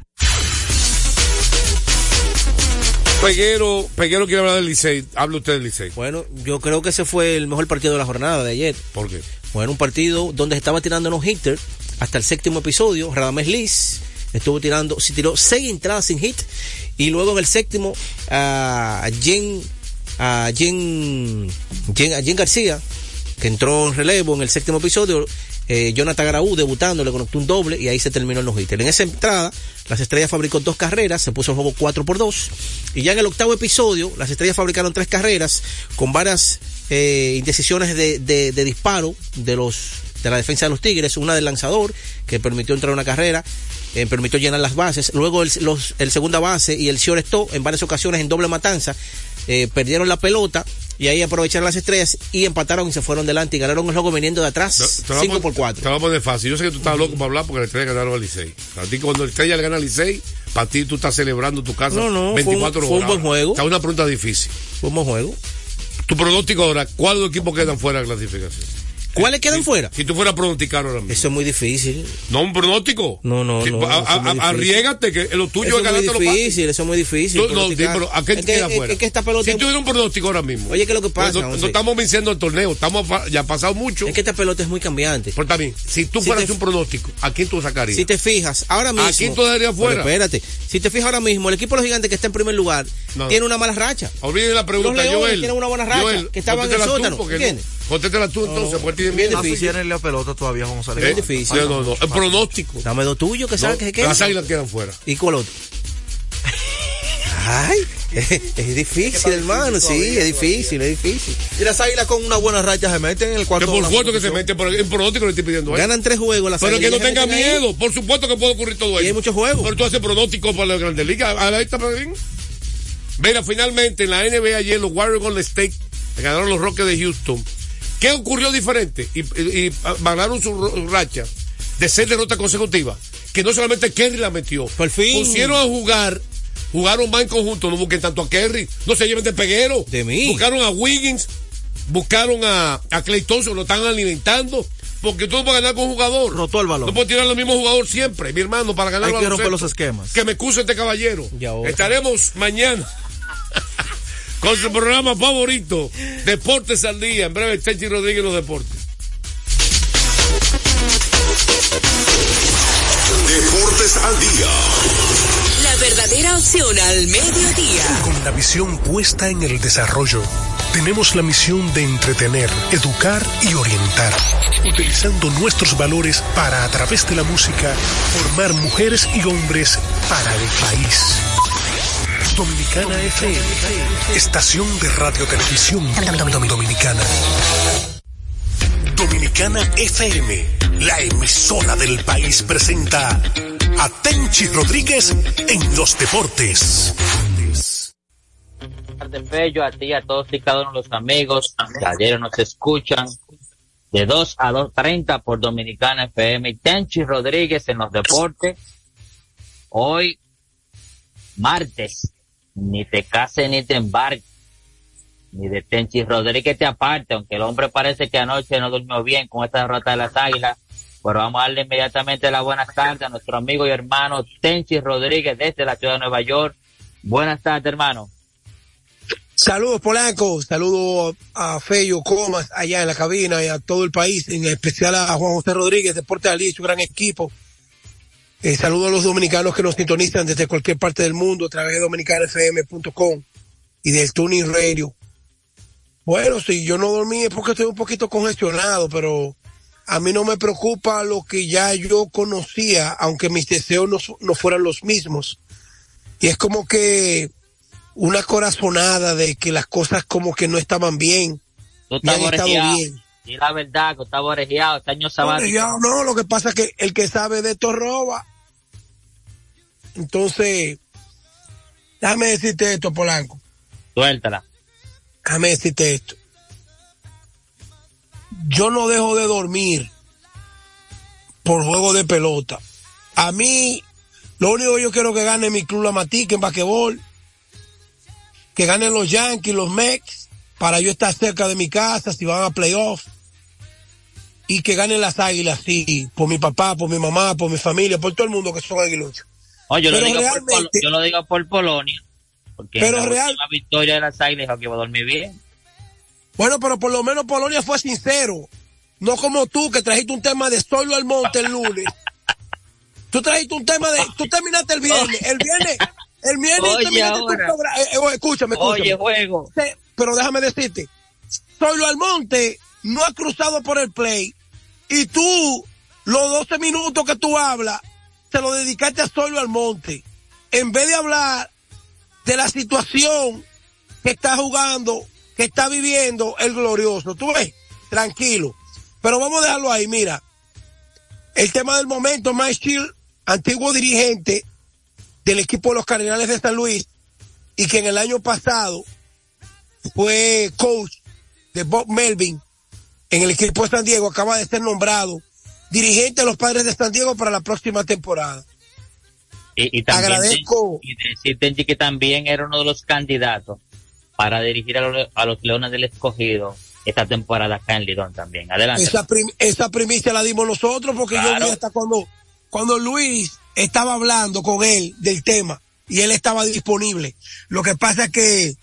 A: Peguero, Peguero quiere hablar del Licey. Hable usted del Licey.
B: Bueno, yo creo que ese fue el mejor partido de la jornada de ayer.
A: ¿Por qué?
B: Bueno, un partido donde se estaba tirando unos hitter hasta el séptimo episodio. Radamés Liz estuvo tirando, se tiró seis entradas sin hit. Y luego en el séptimo, a Jen, a Jen, Jen, a Jen García, que entró en relevo en el séptimo episodio. Eh, Jonathan Garaú debutando, le conectó un doble y ahí se terminó el no-hitter. En esa entrada, las estrellas fabricó dos carreras, se puso el juego 4 por 2. Y ya en el octavo episodio, las estrellas fabricaron tres carreras con varias eh, indecisiones de, disparo de los de la defensa de los Tigres, una del lanzador que permitió entrar una carrera, eh, permitió llenar las bases, luego el, los, el segunda base y el shortstop en varias ocasiones en doble matanza perdieron la pelota y ahí aprovecharon las estrellas y empataron y se fueron delante y ganaron el juego viniendo de atrás
A: Te lo
B: 5
A: vamos-
B: por 4.
A: Te lo vamos a poner fácil. Yo sé que tú estás loco para hablar porque la estrella ganaron al Licey. A ti cuando la estrella le gana al Licey, para ti tú estás celebrando tu casa
B: No, no, fue un-
A: 24
B: fue un buen juego.
A: Está una pregunta difícil.
B: Fue un buen juego.
A: Tu pronóstico ahora, ¿cuáles equipos quedan fuera de la clasificación?
B: ¿Cuáles quedan fuera?
A: Si tú fueras pronosticar ahora mismo.
B: Eso es muy difícil.
A: No, un pronóstico.
B: No, no,
A: Sí,
B: no. es muy.
A: Arriégate que lo tuyo
B: Eso
A: es ganarte
B: muy
A: los pases.
B: difícil, eso es muy difícil.
A: No, no, sí, pero ¿a qué
B: Es
A: queda
B: que-
A: fuera?
B: es que esta pelota
A: Si un pronóstico ahora mismo.
B: Oye, ¿qué es lo que pasa,
A: Pues no, estamos venciendo el torneo, estamos ya ha pasado mucho.
B: Es que esta pelota es muy cambiante.
A: Por también, si tú
B: Si
A: fueras
B: te-
A: un pronóstico, ¿a quién tú sacarías?
B: Si te fijas, ahora mismo.
A: ¿A quién tú dejarías
B: Pero
A: fuera?
B: espérate. Si te fijas ahora mismo, el equipo de los gigantes que está en primer lugar
A: No.
B: tiene una mala racha.
A: Olviden la pregunta, Joel.
B: tienen una buena racha, que estaban en el sótano, ¿entiendes?
A: Contéstala tú entonces, porque tiene
B: bien
A: miedo.
B: difícil.
C: Tienen la pelota todavía, vamos a
A: ¿Eh?
C: salir.
B: Es difícil.
A: No, no, no. El pronóstico.
B: Dame dos tuyos que sabes
A: No,
B: que se
A: Las águilas quedan fuera.
B: ¿Y cuál otro? Ay, es, difícil, hermano, sí, es difícil, es difícil.
C: Y las águilas con una buena racha se meten en el
A: Que
C: cuarto.
A: por
C: de la
A: supuesto que se
C: posición.
A: mete, pero en pronóstico le estoy pidiendo. ¿eh?
B: Ganan tres juegos las
A: Pero que no tenga
B: meten ahí.
A: miedo. Por supuesto que puede ocurrir todo eso.
B: Y hay muchos juegos.
A: Pero tú haces pronósticos para las grandes ligas. A la esta. Mira, finalmente en la NBA ayer los Warriors Golden State le ganaron los Rockets de Houston. ¿Qué ocurrió diferente? Y, y, ganaron su ro- racha de seis derrotas consecutivas. Que no solamente Kerry la metió.
B: Por fin.
A: Pusieron a jugar, jugaron más en conjunto. No busquen tanto a Kerry. No se lleven de peguero.
B: De mí.
A: Buscaron a Wiggins. Buscaron a, a Clay Thompson. Lo están alimentando. Porque tú no puedes ganar con un jugador.
C: Rotó el balón.
A: No puedo tirar al mismo jugador siempre, mi hermano, para ganar
C: Hay que romper los esquemas.
A: Que me excuse este caballero. Estaremos mañana con su programa favorito, Deportes al Día. En breve, Chechi Rodríguez los deportes.
E: Deportes al día.
D: La verdadera opción al mediodía.
J: Con la visión puesta en el desarrollo, tenemos la misión de entretener, educar y orientar, utilizando nuestros valores para, a través de la música, formar mujeres y hombres para el país. Dominicana FM, estación de radio televisión dominicana. Dominicana FM, la emisora del país presenta a Tenchi Rodríguez en los deportes.
K: de Fello, a ti a todos y cada uno de los amigos ayer nos escuchan de 2 a 2.30 por Dominicana FM y Tenchi Rodríguez en los deportes. Hoy, martes, ni te cases ni te embarques, ni de Tenchi Rodríguez te aparte, aunque el hombre parece que anoche no durmió bien con esta derrota de las águilas. Pero vamos a darle inmediatamente las buenas tardes a nuestro amigo y hermano Tenchi Rodríguez desde la ciudad de Nueva York. Buenas tardes, hermano.
L: Saludos Polanco, saludos a Fello Comas allá en la cabina y a todo el país, en especial a Juan José Rodríguez, Deporte Ali su gran equipo. Eh, saludos a los dominicanos que nos sintonizan desde cualquier parte del mundo a través de dominicanafm.com y del Tuning Radio. Bueno, si yo no dormí es porque estoy un poquito congestionado, pero a mí no me preocupa lo que ya yo conocía, aunque mis deseos no, no fueran los mismos. Y es como que una corazonada de que las cosas como que no estaban bien.
K: Estás
L: han estado bien.
K: Di la verdad, que estás orejeado, este año
L: No,
K: sabático.
L: no, lo que pasa es que el que sabe de esto roba. Entonces, déjame decirte esto, Polanco.
K: Suéltala.
L: Déjame decirte esto. Yo no dejo de dormir por juego de pelota. A mí, lo único que yo quiero que gane mi club La Matica en basquetbol, que ganen los Yankees, los Mex, para yo estar cerca de mi casa si van a playoff. Y que ganen las águilas, sí, por mi papá, por mi mamá, por mi familia, por todo el mundo que son aguiluchos.
K: Oye, yo, lo digo por, yo lo digo por Polonia. Porque
L: Pero
K: en la
L: real-
K: última victoria de las águilas que iba a dormir bien.
L: Bueno, pero por lo menos Polonia fue sincero. No como tú que trajiste un tema de solo al monte el lunes. Tú trajiste un tema de, tú terminaste el viernes, el viernes, el viernes
K: Oye,
L: terminaste tu programa. Eh, eh, escúchame, escúchame.
K: Oye, juego.
L: Pero déjame decirte, Solo Almonte no ha cruzado por el play y tú, los 12 minutos que tú hablas, te lo dedicaste a Solo Almonte. En vez de hablar de la situación que está jugando, que está viviendo el glorioso. Tú ves, tranquilo. Pero vamos a dejarlo ahí, mira. El tema del momento, Mike Shield, antiguo dirigente del equipo de los Cardenales de San Luis, y que en el año pasado fue coach de Bob Melvin en el equipo de San Diego, acaba de ser nombrado dirigente de los padres de San Diego para la próxima temporada.
K: Y, y también
L: Agradezco.
K: Y decir, Tenchi, que también era uno de los candidatos para dirigir a los, a los Leones del Escogido esta temporada acá en Lidón también. Adelante.
L: Esa, prim- esa primicia la dimos nosotros porque yo vi hasta cuando, cuando Luis estaba hablando con él del tema y él estaba disponible. Lo que pasa es que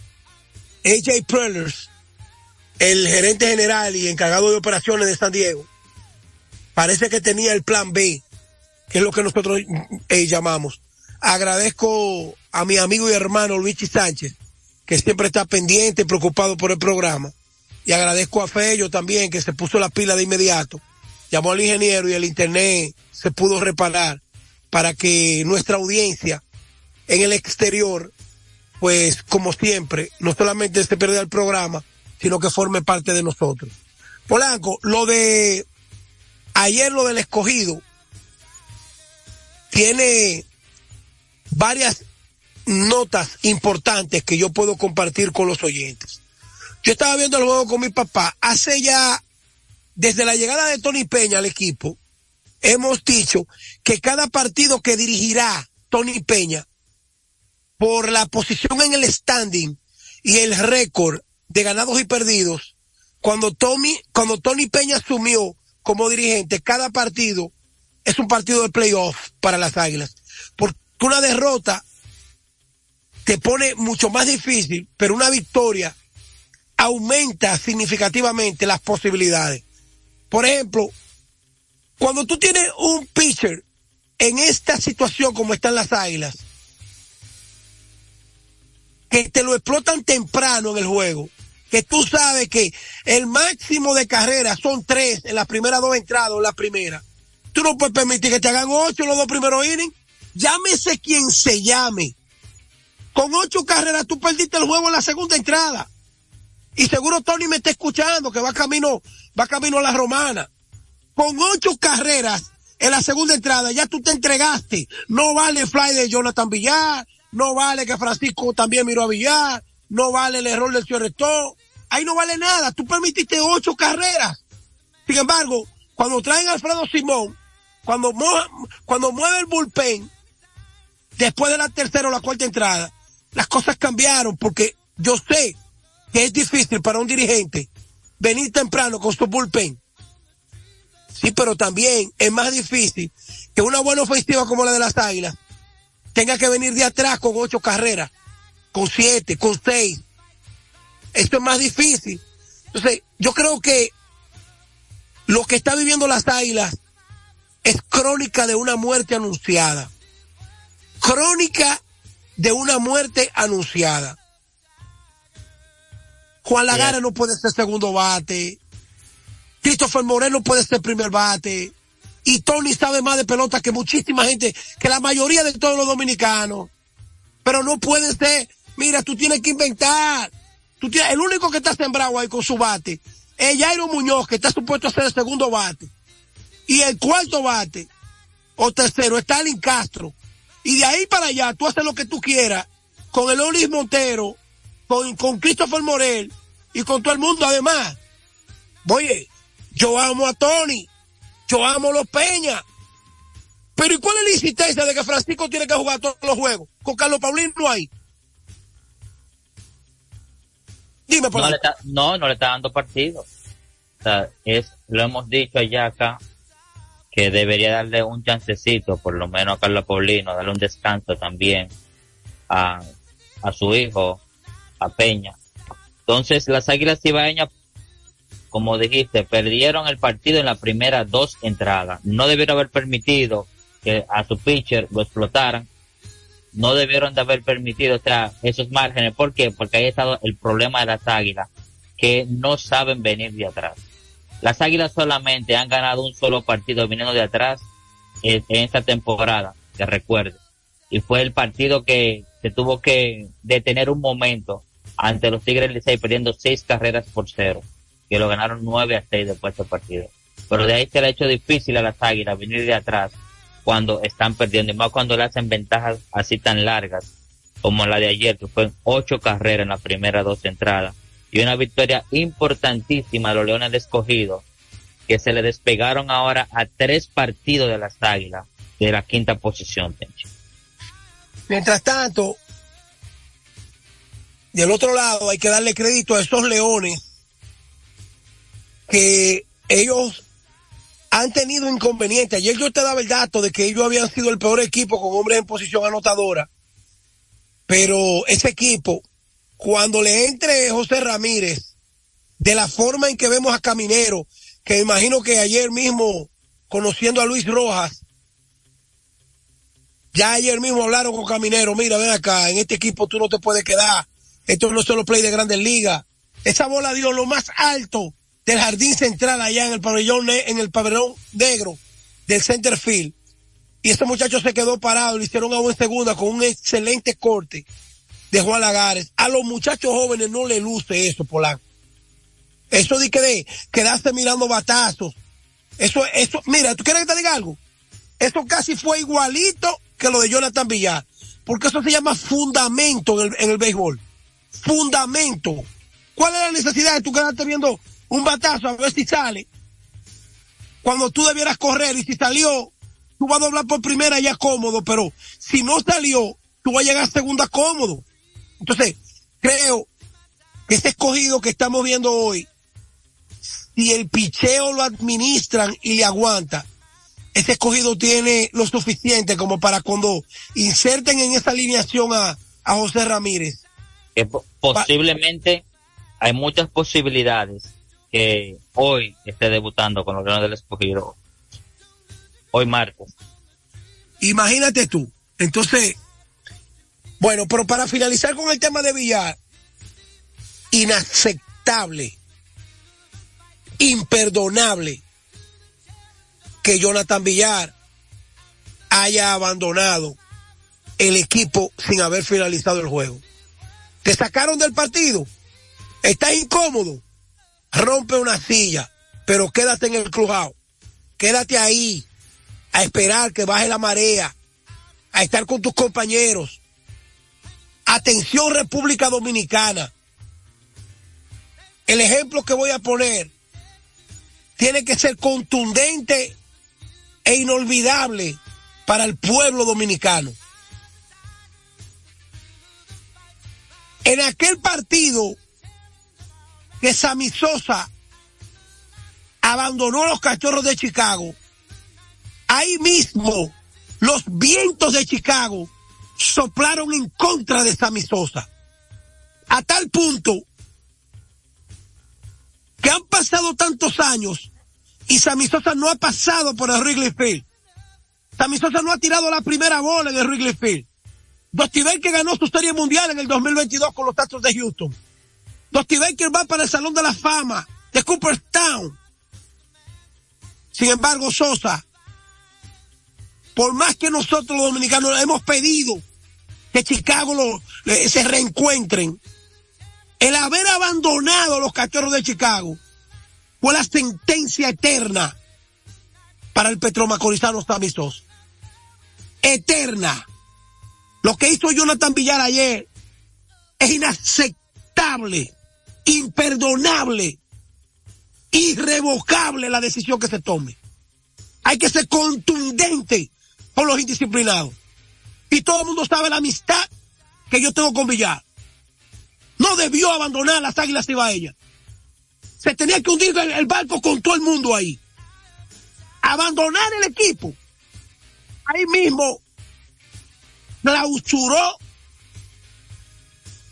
L: AJ Prellers, el gerente general y encargado de operaciones de San Diego, parece que tenía el plan B, que es lo que nosotros eh, llamamos. Agradezco a mi amigo y hermano Luigi Sánchez, que siempre está pendiente y preocupado por el programa. Y agradezco a Fello también, que se puso la pila de inmediato. Llamó al ingeniero y el internet se pudo reparar para que nuestra audiencia en el exterior pues como siempre, no solamente se pierda el programa, sino que forme parte de nosotros. Polanco, lo de ayer, lo del escogido, tiene varias notas importantes que yo puedo compartir con los oyentes. Yo estaba viendo el juego con mi papá. Hace ya, desde la llegada de Tony Peña al equipo, hemos dicho que cada partido que dirigirá Tony Peña, por la posición en el standing y el récord de ganados y perdidos, cuando Tommy, cuando Tony Peña asumió como dirigente, cada partido es un partido de playoff para las Águilas. Porque una derrota te pone mucho más difícil, pero una victoria aumenta significativamente las posibilidades. Por ejemplo, cuando tú tienes un pitcher en esta situación como están las águilas, que te lo explotan temprano en el juego, que tú sabes que el máximo de carreras son tres en las primeras dos entradas o en la primera. Tú no puedes permitir que te hagan ocho en los dos primeros innings. Llámese quien se llame. Con ocho carreras tú perdiste el juego en la segunda entrada. Y seguro Tony me está escuchando que va camino, va camino a la romana. Con ocho carreras en la segunda entrada ya tú te entregaste. No vale fly de Jonathan Villar, no vale que Francisco también miró a Villar, no vale el error del Rector. Ahí no vale nada. Tú permitiste ocho carreras. Sin embargo, cuando traen a Alfredo Simón, cuando, cuando mueve el bullpen, después de la tercera o la cuarta entrada, las cosas cambiaron porque yo sé que es difícil para un dirigente venir temprano con su bullpen. Sí, pero también es más difícil que una buena ofensiva como la de las Águilas tenga que venir de atrás con ocho carreras, con siete, con seis. Esto es más difícil. Entonces, yo creo que lo que está viviendo las Águilas es crónica de una muerte anunciada. Crónica de una muerte anunciada. Juan Lagara no puede ser segundo bate. Christopher Moreno puede ser primer bate. Y Tony sabe más de pelota que muchísima gente, que la mayoría de todos los dominicanos. Pero no puede ser. Mira, tú tienes que inventar. Tú tienes, el único que está sembrado ahí con su bate es Jairo Muñoz, que está supuesto a ser el segundo bate. Y el cuarto bate, o tercero, está Alin Castro. Y de ahí para allá, tú haces lo que tú quieras con el Olis Montero, con, con Christopher Morel y con todo el mundo además. Oye, yo amo a Tony, yo amo a los Peña. Pero ¿y cuál es la insistencia de que Francisco tiene que jugar todos los juegos? Con Carlos Paulín no hay. Dime,
K: no, le está, no, no le está dando partido. O sea, es, lo hemos dicho allá acá, que debería darle un chancecito, por lo menos a Carlos Paulino, darle un descanso también a, a su hijo, a Peña. Entonces, las Águilas Ibaeñas, como dijiste, perdieron el partido en las primeras dos entradas. No debieron haber permitido que a su pitcher lo explotaran. No debieron de haber permitido o esos márgenes. ¿Por qué? Porque ahí está el problema de las Águilas, que no saben venir de atrás. Las Águilas solamente han ganado un solo partido viniendo de atrás en, esta temporada, que recuerde. Y fue el partido que se tuvo que detener un momento ante los Tigres Licey perdiendo seis carreras por cero, que lo ganaron nueve a seis después del partido. Pero de ahí se le ha hecho difícil a las Águilas venir de atrás cuando están perdiendo, y más cuando le hacen ventajas así tan largas como la de ayer, que fue ocho carreras en las primeras dos entradas, y una victoria importantísima a los Leones de Escogido, que se le despegaron ahora a tres partidos de las Águilas de la quinta posición.
L: Mientras tanto, del otro lado hay que darle crédito a esos leones que ellos han tenido inconvenientes. Ayer yo te daba el dato de que ellos habían sido el peor equipo con hombres en posición anotadora. Pero ese equipo, cuando le entre José Ramírez, de la forma en que vemos a Caminero, que imagino que ayer mismo, conociendo a Luis Rojas, ya ayer mismo hablaron con Caminero, mira, ven acá, en este equipo tú no te puedes quedar, esto no es solo play de grandes ligas. Esa bola dio lo más alto del jardín central allá en el pabellón, en el pabellón negro del center field. Y ese muchacho se quedó parado, le hicieron a en segunda con un excelente corte. de Juan Lagares. A los muchachos jóvenes no le luce eso, Polanco. Eso de que de quedarse mirando batazos. Eso, eso, mira, ¿tú quieres que te diga algo? Eso casi fue igualito que lo de Jonathan Villar. Porque eso se llama fundamento en el, en el béisbol. Fundamento. ¿Cuál es la necesidad de tú quedarte viendo un batazo a ver si sale? Cuando tú debieras correr y si salió, tú vas a doblar por primera ya cómodo, pero si no salió, tú vas a llegar a segunda cómodo. Entonces, creo que ese escogido que estamos viendo hoy, si el picheo lo administran y le aguanta, ese escogido tiene lo suficiente como para cuando inserten en esa alineación a, a José Ramírez.
K: que posiblemente hay muchas posibilidades que hoy esté debutando con los Leones del Escogido. Hoy martes.
L: Imagínate tú. Entonces, bueno, pero para finalizar con el tema de Villar, inaceptable, imperdonable que Jonathan Villar haya abandonado el equipo sin haber finalizado el juego. Te sacaron del partido, estás incómodo, rompe una silla, pero quédate en el crujado, quédate ahí, a esperar que baje la marea, a estar con tus compañeros. Atención República Dominicana. El ejemplo que voy a poner tiene que ser contundente e inolvidable para el pueblo dominicano. En aquel partido que Sammy Sosa abandonó los cachorros de Chicago, ahí mismo los vientos de Chicago soplaron en contra de Sammy Sosa. A tal punto que han pasado tantos años y Sammy Sosa no ha pasado por el Wrigley Field. Sammy Sosa no ha tirado la primera bola en el Wrigley Field. Dusty Baker ganó su serie mundial en el 2022 con los Astros de Houston. Dusty Baker va para el Salón de la Fama de Cooperstown. Sin embargo, Sosa, por más que nosotros los dominicanos hemos pedido que Chicago lo- se reencuentren, el haber abandonado a los cachorros de Chicago fue la sentencia eterna para el petromacorizano Sosa. Eterna. Lo que hizo Jonathan Villar ayer es inaceptable, imperdonable, irrevocable la decisión que se tome. Hay que ser contundente con los indisciplinados. Y todo el mundo sabe la amistad que yo tengo con Villar. No debió abandonar las águilas ella. Se tenía que hundir el, el barco con todo el mundo ahí. Abandonar el equipo. Ahí mismo clausuró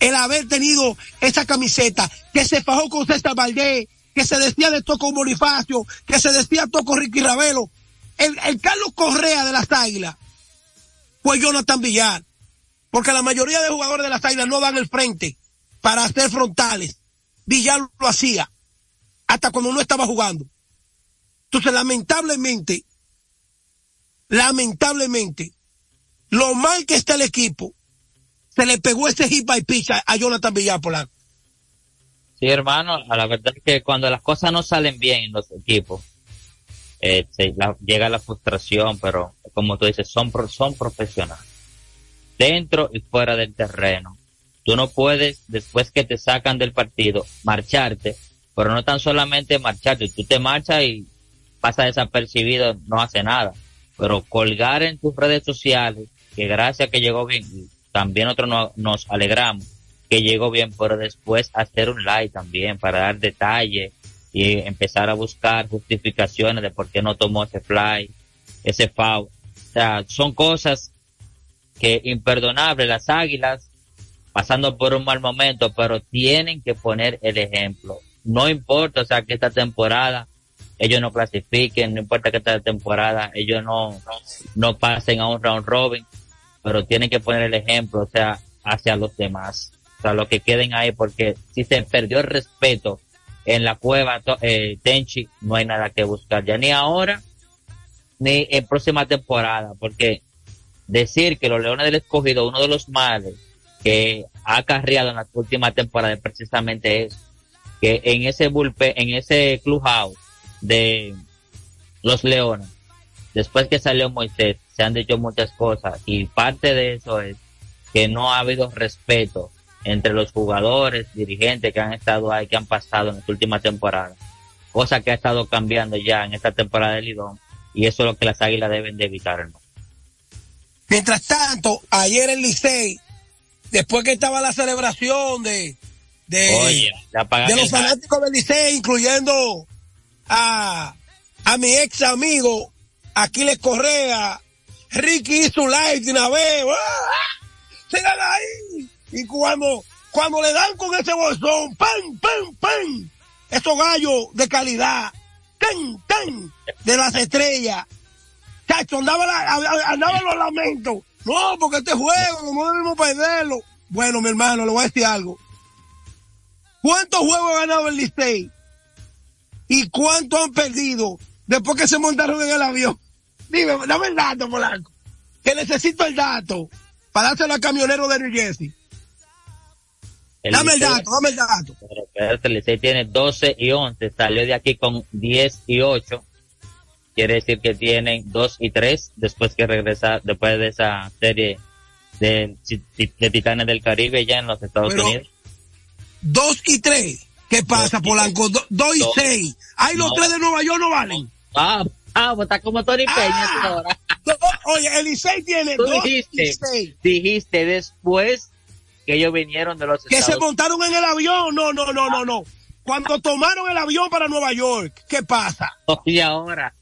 L: el haber tenido esa camiseta que se fajó con César Valdés, que se decía de Toco Bonifacio, que se decía Toco Ricky Ravelo. El, el Carlos Correa de las Águilas fue Jonathan Villar, porque la mayoría de jugadores de las Águilas no dan el frente para hacer frontales. Villar lo hacía, hasta cuando no estaba jugando. Entonces, lamentablemente, lamentablemente, lo mal que está el equipo, se le pegó ese hit by pitch a, a Jonathan Villar Polanco.
K: Sí, hermano, a la verdad es que cuando las cosas no salen bien en los equipos, eh, se- llega la frustración, pero como tú dices, son, son profesionales. Dentro y fuera del terreno. Tú no puedes, después que te sacan del partido, marcharte, pero no tan solamente marcharte, tú te marchas y pasa desapercibido, no hace nada. Pero colgar en tus redes sociales, que gracias que llegó bien, también nosotros no- nos alegramos que llegó bien, pero después hacer un like también para dar detalles y empezar a buscar justificaciones de por qué no tomó ese fly, ese foul. O sea, son cosas que imperdonables las águilas pasando por un mal momento, pero tienen que poner el ejemplo. No importa, o sea, que esta temporada ellos no clasifiquen, no importa que esta temporada ellos no, no pasen a un round robin, pero tienen que poner el ejemplo, o sea, hacia los demás. O sea, los que queden ahí, porque si se perdió el respeto en la cueva eh, Tenchi, no hay nada que buscar, ya ni ahora, ni en próxima temporada, porque decir que los Leones del Escogido, uno de los males que ha acarreado en la última temporada precisamente eso, que en ese bullpen, en ese clubhouse de los Leones, después que salió Moisés, se han dicho muchas cosas y parte de eso es que no ha habido respeto entre los jugadores, dirigentes que han estado ahí, que han pasado en esta última temporada, cosa que ha estado cambiando ya en esta temporada de Lidón y eso es lo que las águilas deben de evitar, hermano.
L: Mientras tanto, ayer en Licey, después que estaba la celebración de, de,
K: Oye,
L: de los
K: el
L: fanáticos del Licey, incluyendo a, a mi ex amigo Aquiles Correa, Ricky hizo un live de una vez, ¡ah! sigan ahí. Y cuando, cuando le dan con ese bolsón, ¡pam, pam, pam! Esos gallos de calidad, ¡tan, tan! De las estrellas. Chacho, andaba, la- andaba los lamentos. No, porque este juego no debemos perderlo. Bueno, mi hermano, le voy a decir algo. ¿Cuántos juegos ha ganado el Licey? ¿Y cuántos han perdido después que se montaron en el avión? Dime, dame el dato, Polanco. Que necesito el dato para dárselo al camionero de New Jersey.
K: El
L: Dame el
K: Licey-
L: dato, dame el dato.
K: Pero espérate, el Licey tiene 12 y 11, salió de aquí con 10 y 8. Quiere decir que tienen 2 y 3 después que regresa, después de esa serie de, de Titanes del Caribe ya en los Estados
L: Pero-
K: Unidos.
L: Dos y tres. ¿Qué pasa, Polanco? Do- dos y
K: Dos.
L: seis. Ahí los
K: No.
L: tres de Nueva York no valen.
K: Ah, ah, pues está como Tony Peña tú ahora.
L: Oye, el Licey tiene
K: Tú
L: dos
K: dijiste, dijiste después que ellos vinieron de los
L: Que se montaron en el avión. No, no, no, no, no. Cuando tomaron el avión para Nueva York, ¿qué pasa?
K: Y ahora,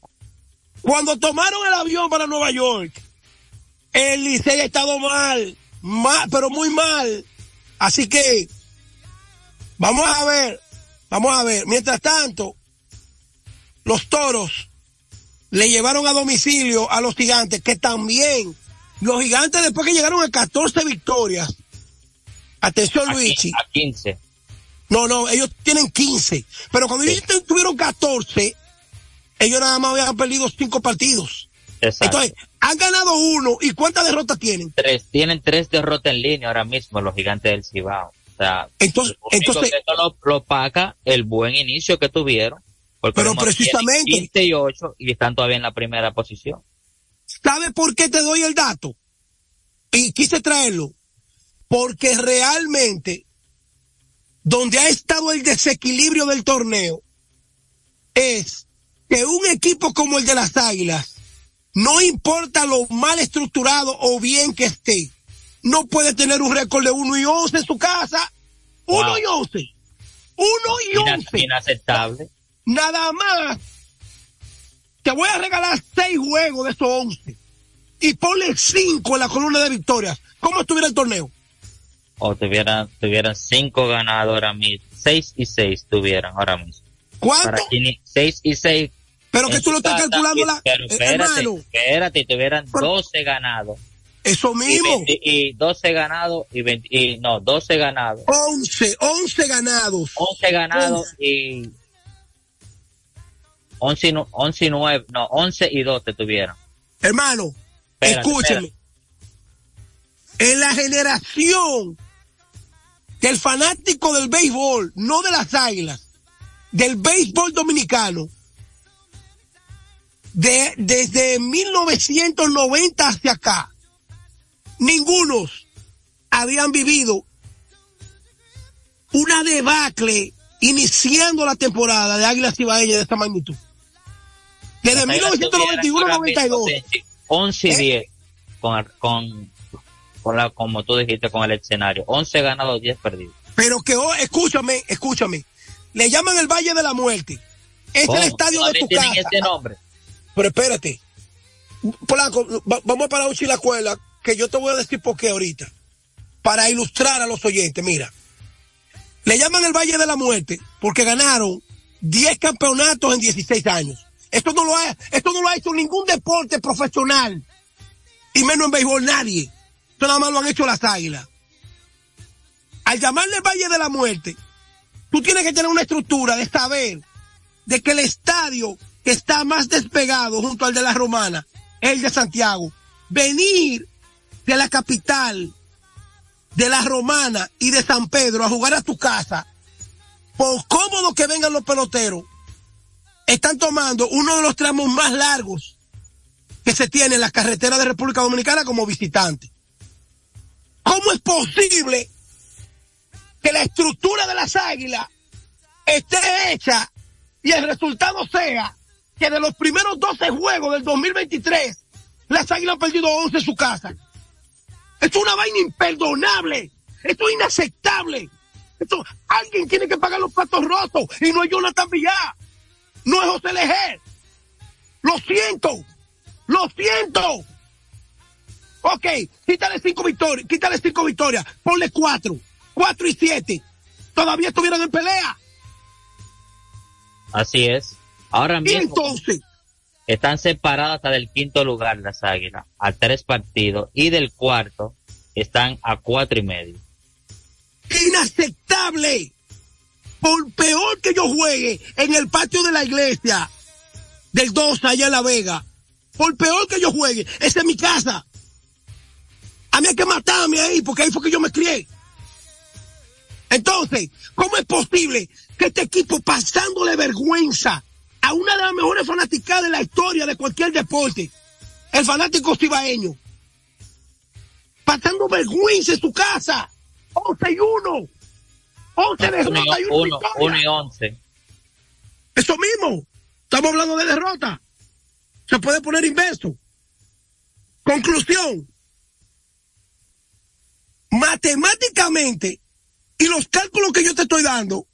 L: Cuando tomaron el avión para Nueva York, el Licey ha estado mal, mal, pero muy mal. Así que, vamos a ver, vamos a ver. Mientras tanto, los toros le llevaron a domicilio a los gigantes, que también, los gigantes después que llegaron a 14 victorias, atención Luigi,
K: a 15.
L: no, no, ellos tienen 15. Pero cuando ellos tuvieron 14, ellos nada más habían perdido 5 partidos.
K: Exacto.
L: Entonces, han ganado uno. ¿Y cuántas derrotas tienen?
K: tres, tienen tres derrotas en línea ahora mismo los gigantes del Cibao. O sea,
L: Entonces, entonces,
K: lo, lo paga el buen inicio que tuvieron.
L: Pero precisamente-
K: 15 y 8 y están todavía en la primera posición.
L: ¿sabe por qué te doy el dato? Y quise traerlo. Porque realmente, donde ha estado el desequilibrio del torneo, es que un equipo como el de las Águilas, no importa lo mal estructurado o bien que esté, no puede tener un récord de 1 y 11 en su casa. 1
K: Wow.
L: y 11. 1 y
K: Ina-
L: 11.
K: inaceptable.
L: Nada más. Te voy a regalar 6 juegos de esos 11. Y ponle 5 en la columna de victorias. ¿Cómo estuviera el torneo?
K: O tuvieran, tuvieran cinco ganados ahora mismo. Seis y seis tuvieran ahora mismo.
L: ¿Cuánto?
K: Para quini- seis y seis.
L: Pero que tú lo estás calculando
K: y-
L: la-
K: Pero
L: eh,
K: espérate,
L: hermano.
K: espérate, y tuvieran 12 ganados.
L: Eso
K: Y,
L: mismo.
K: 20 y 12 ganados y, 20 y no, 12 ganados.
L: 11, 11 ganados.
K: 11 ganados y 11 y, nu- 11 y 9, no, 11 y 12 tuvieron.
L: Hermano,
K: Espérate,
L: escúcheme. En la generación del fanático del béisbol, no de las águilas, del béisbol dominicano, de, desde 1990 hacia acá, ningunos habían vivido una debacle iniciando la temporada de Águilas Ibaeñas de esta magnitud. Desde
K: Las Águilas
L: 1991
K: tuvieran ahora mismo
L: 92.
K: de 11 y 10 con, el- con, con la, como tú dijiste, con el escenario. 11 ganados, 10 perdidos.
L: Pero que, oh, escúchame, escúchame. Le llaman el Valle de la Muerte. Es
K: ¿Cómo?
L: el estadio de
K: ¿Todavía
L: tu
K: tienen
L: casa.
K: ese nombre?
L: Pero espérate. Polanco, va- vamos a parar un chilacuela que yo te voy a decir por qué ahorita. Para ilustrar a los oyentes, mira. Le llaman el Valle de la Muerte porque ganaron 10 campeonatos en 16 años. Esto no lo ha, esto no lo ha hecho ningún deporte profesional. Y menos en béisbol nadie. Esto nada más lo han hecho las águilas. Al llamarle Valle de la Muerte, tú tienes que tener una estructura de saber de que el estadio que está más despegado junto al de la Romana el de Santiago. Venir de la capital de la Romana y de San Pedro a jugar a tu casa, por cómodo que vengan los peloteros, están tomando uno de los tramos más largos que se tiene en la carretera de República Dominicana como visitante. ¿Cómo es posible que la estructura de las águilas esté hecha y el resultado sea que de los primeros 12 juegos del 2023, las águilas han perdido 11 en su casa? Esto es una vaina imperdonable. Esto es inaceptable. Esto, alguien tiene que pagar los platos rotos y no es Jonathan Villar. No es José Leger. Lo siento. Lo siento. Ok, quítale cinco victorias, quítale cinco victorias, ponle cuatro, cuatro y siete. Todavía estuvieran en pelea.
K: Así es. Ahora
L: Y
K: mismo
L: entonces,
K: están separadas hasta del quinto lugar las águilas, a tres partidos, y del cuarto están a cuatro y medio.
L: inaceptable. Por peor que yo juegue en el patio de la iglesia del 2 allá en La Vega, por peor que yo juegue, esa es mi casa. A mí hay que matarme ahí porque ahí fue que yo me crié. Entonces, ¿cómo es posible que este equipo pasándole vergüenza a una de las mejores fanaticadas de la historia de cualquier deporte, el fanático cibaeño, pasando vergüenza en su casa, 11 y 1, 11 de
K: Uno,
L: derrota y una
K: uno,
L: victoria.
K: uno y once.
L: Eso mismo. Estamos hablando de derrota. Se puede poner inverso. Conclusión. Matemáticamente, y los cálculos que yo te estoy dando,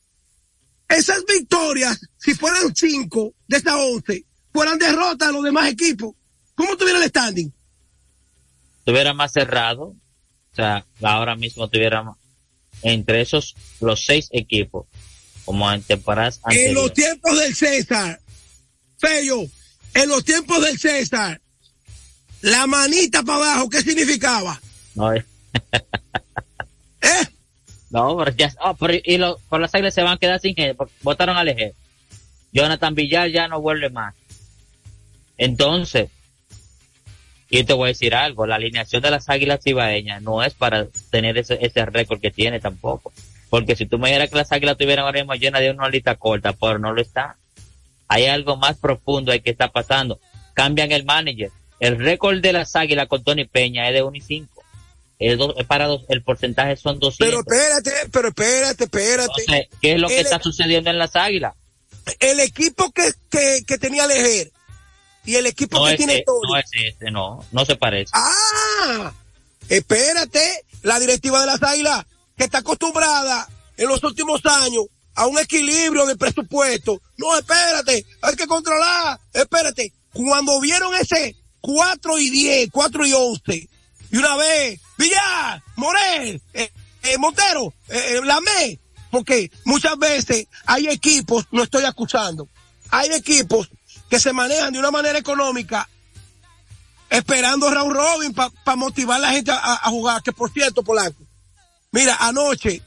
L: esas victorias, si fueran cinco de esas once, fueran derrotas a los demás equipos. ¿Cómo tuviera el standing?
K: Estuviera más cerrado, o sea, ahora mismo tuviéramos entre esos los seis equipos, como en temporadas
L: En los tiempos del César, Fello, en los tiempos del César, la manita para abajo, ¿qué significaba?
K: No, eh. No, pero ya, oh, pero y lo- por las águilas se van a quedar sin porque votaron al eje. Jonathan Villar ya no vuelve más. Entonces, y te voy a decir algo, la alineación de las águilas cibaeñas no es para tener ese, ese récord que tiene tampoco. Porque si tú me dijeras que las águilas tuvieran ahora mismo llena de una lista corta, pero no lo está. Hay algo más profundo ahí que está pasando. Cambian el manager. El récord de las águilas con Tony Peña es de 1 y 5. Es, do- es para dos, el porcentaje son 200.
L: Pero espérate, pero espérate, espérate.
K: Entonces, ¿qué es lo que
L: El-
K: está sucediendo en las águilas?
L: El equipo que, que, que tenía Lejer y el equipo
K: No
L: que tiene
K: e-
L: Tony.
K: no es este, no, no se parece.
L: Ah, espérate, la directiva de las águilas, que está acostumbrada en los últimos años a un equilibrio de presupuesto. No, espérate, hay que controlar, espérate. Cuando vieron ese 4 y 10, 4 y 11, y una vez, Villar, Morel, eh, eh, Montero, eh, eh, Lamé, porque muchas veces hay equipos, no estoy acusando, hay equipos que se manejan de una manera económica esperando round robin para motivar a la gente a, a jugar. Que por cierto, Polanco, mira, anoche,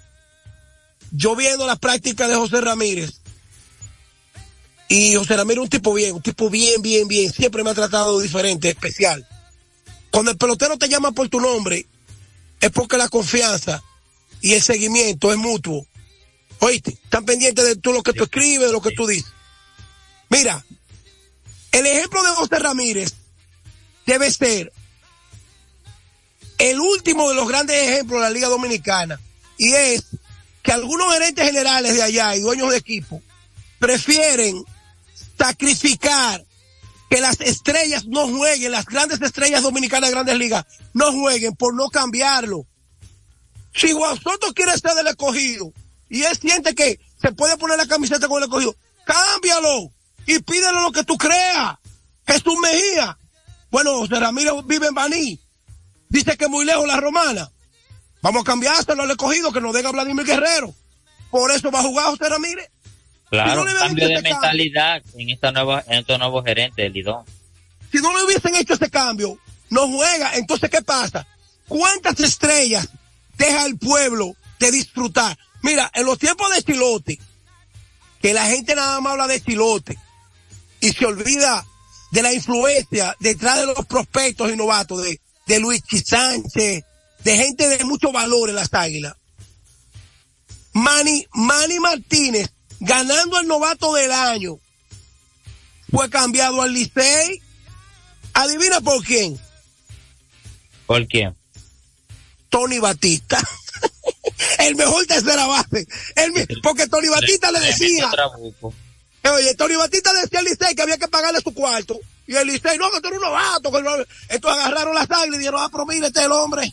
L: yo viendo la práctica de José Ramírez, y José Ramírez es un tipo bien, un tipo bien, bien, bien, siempre me ha tratado diferente, especial. Cuando el pelotero te llama por tu nombre, es porque la confianza y el seguimiento es mutuo. Oíste, están pendientes de tú lo que tú escribes, de lo que tú dices. Mira, el ejemplo de José Ramírez debe ser el último de los grandes ejemplos de la Liga Dominicana. Y es que algunos gerentes generales de allá y dueños de equipo prefieren sacrificar que las estrellas no jueguen, las grandes estrellas dominicanas de grandes ligas no jueguen por no cambiarlo. Si Juan Soto quiere ser del escogido y él siente que se puede poner la camiseta con el escogido, cámbialo y pídele lo que tú creas. Jesús Mejía. Bueno, José Ramírez vive en Baní. Dice que muy lejos la romana. Vamos a cambiárselo al escogido que nos den a Vladimir Guerrero. Por eso va a jugar José Ramírez.
K: Claro,
L: Si no
K: cambio de
L: cambio.
K: mentalidad en esta nueva, en estos nuevos gerentes Lidón.
L: Si no le hubiesen hecho ese cambio, no juega. Entonces, ¿qué pasa? ¿Cuántas estrellas deja el pueblo de disfrutar? Mira, en los tiempos de Chilote, que la gente nada más habla de Chilote y se olvida de la influencia detrás de los prospectos y novatos de, de Luis Sánchez, de gente de mucho valor en las águilas. Manny, Manny Martínez, ganando el novato del año, fue cambiado al Licey. Adivina por quién.
K: ¿Por quién?
L: Tony Batista. el mejor tercera base. El porque Tony Batista le decía, oye, Tony Batista decía al Licey que había que pagarle su cuarto. Y el Licey, no, que tú eres un novato. Entonces agarraron las águilas y dijeron, ah, pero mire, este es el hombre.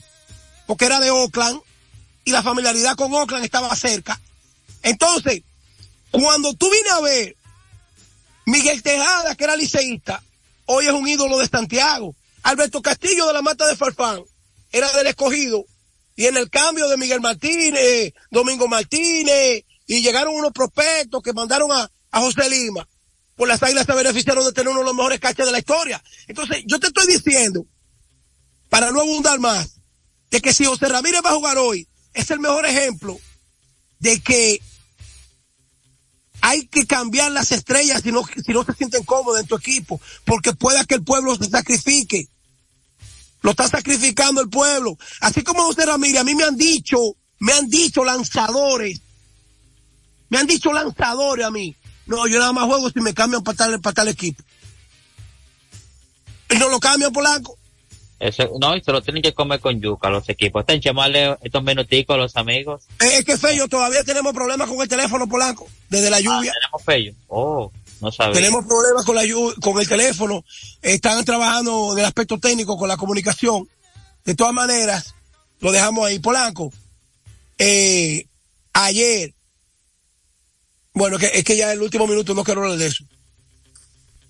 L: Porque era de Oakland. Y la familiaridad con Oakland estaba cerca. Entonces, cuando tú vienes a ver Miguel Tejada, que era liceísta, hoy es un ídolo de Santiago. Alberto Castillo de la Mata de Farfán era del escogido. Y en el cambio de Miguel Martínez, Domingo Martínez, y llegaron unos prospectos que mandaron a, a José Lima. Por las águilas se beneficiaron de tener uno de los mejores cachas de la historia. Entonces, yo te estoy diciendo, para no abundar más, de que si José Ramírez va a jugar hoy, es el mejor ejemplo de que hay que cambiar las estrellas si no, si no se sienten cómodos en tu equipo, porque pueda que el pueblo se sacrifique. Lo está sacrificando el pueblo. Así como José Ramírez, a mí me han dicho, me han dicho lanzadores, me han dicho lanzadores a mí. No, yo nada más juego si me cambian para tal, para tal equipo. Y no lo cambian, Polanco.
K: Eso, no, y se lo tienen que comer con yuca los equipos. Están llamarle estos minuticos a los amigos.
L: Eh, Es que feo, todavía tenemos problemas con el teléfono, Polanco, desde la lluvia.
K: Tenemos fello. Oh, no sabía.
L: Tenemos problemas con la con el teléfono. Están trabajando en el aspecto técnico con la comunicación. De todas maneras, lo dejamos ahí. Polanco, eh, ayer, bueno, que, es que ya en el último minuto no quiero hablar de eso.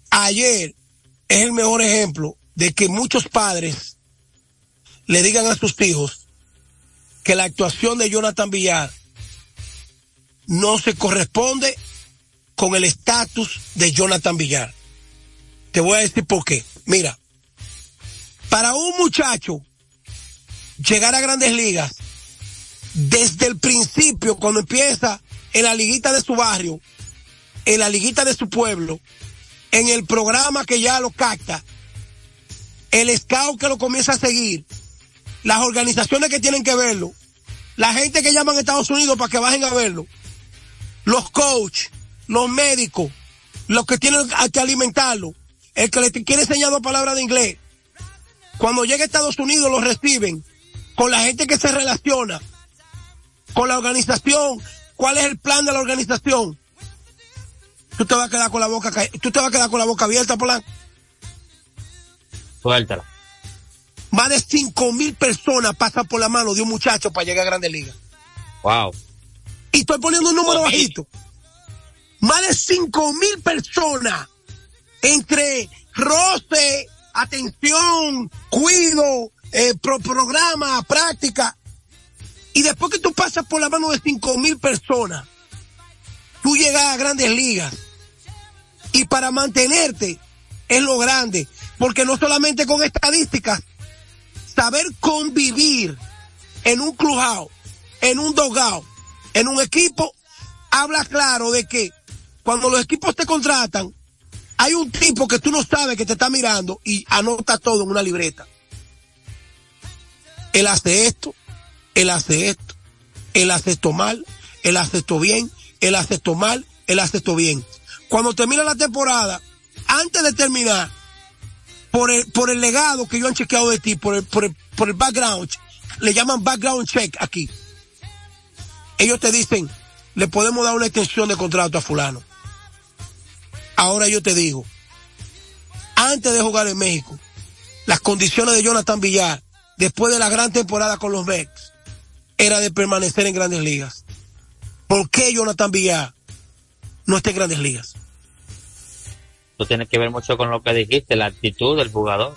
L: Ayer es el mejor ejemplo de que muchos padres le digan a sus hijos que la actuación de Jonathan Villar no se corresponde con el estatus de Jonathan Villar. Te voy a decir por qué. Mira, para un muchacho llegar a grandes ligas, desde el principio, cuando empieza en la liguita de su barrio, en la liguita de su pueblo, en el programa que ya lo capta, el scout que lo comienza a seguir, las organizaciones que tienen que verlo, la gente que llaman a Estados Unidos para que bajen a verlo, los coach, los médicos, los que tienen que alimentarlo, el que le quiere enseñar dos palabras de inglés. Cuando llega a Estados Unidos lo reciben con la gente que se relaciona, con la organización, cuál es el plan de la organización. Tú te vas a quedar con la boca, ca- tú te vas a quedar con la boca abierta, Polanco.
K: Suéltala.
L: Más de cinco mil personas pasan por la mano de un muchacho para llegar a Grandes Ligas.
K: Wow.
L: Y estoy poniendo un número bajito. Más de cinco mil personas entre roce, atención, cuido, eh, pro- programa, práctica. Y después que tú pasas por la mano de cinco mil personas, tú llegas a grandes ligas. Y para mantenerte es lo grande. Porque no solamente con estadísticas, saber convivir en un clubhouse, en un dogao, en un equipo, habla claro de que cuando los equipos te contratan, hay un tipo que tú no sabes que te está mirando y anota todo en una libreta. Él hace esto, él hace esto, él hace esto mal, él hace esto bien, él hace esto mal, él hace esto bien. Cuando termina la temporada, antes de terminar, por el, por el legado que yo han chequeado de ti, por el, por el, por el background, le llaman background check aquí. Ellos te dicen, le podemos dar una extensión de contrato a fulano. Ahora yo te digo, antes de jugar en México, las condiciones de Jonathan Villar, después de la gran temporada con los Mets, era de permanecer en grandes ligas. ¿Por qué Jonathan Villar no está en grandes ligas?
K: Esto tiene que ver mucho con lo que dijiste, la actitud del jugador.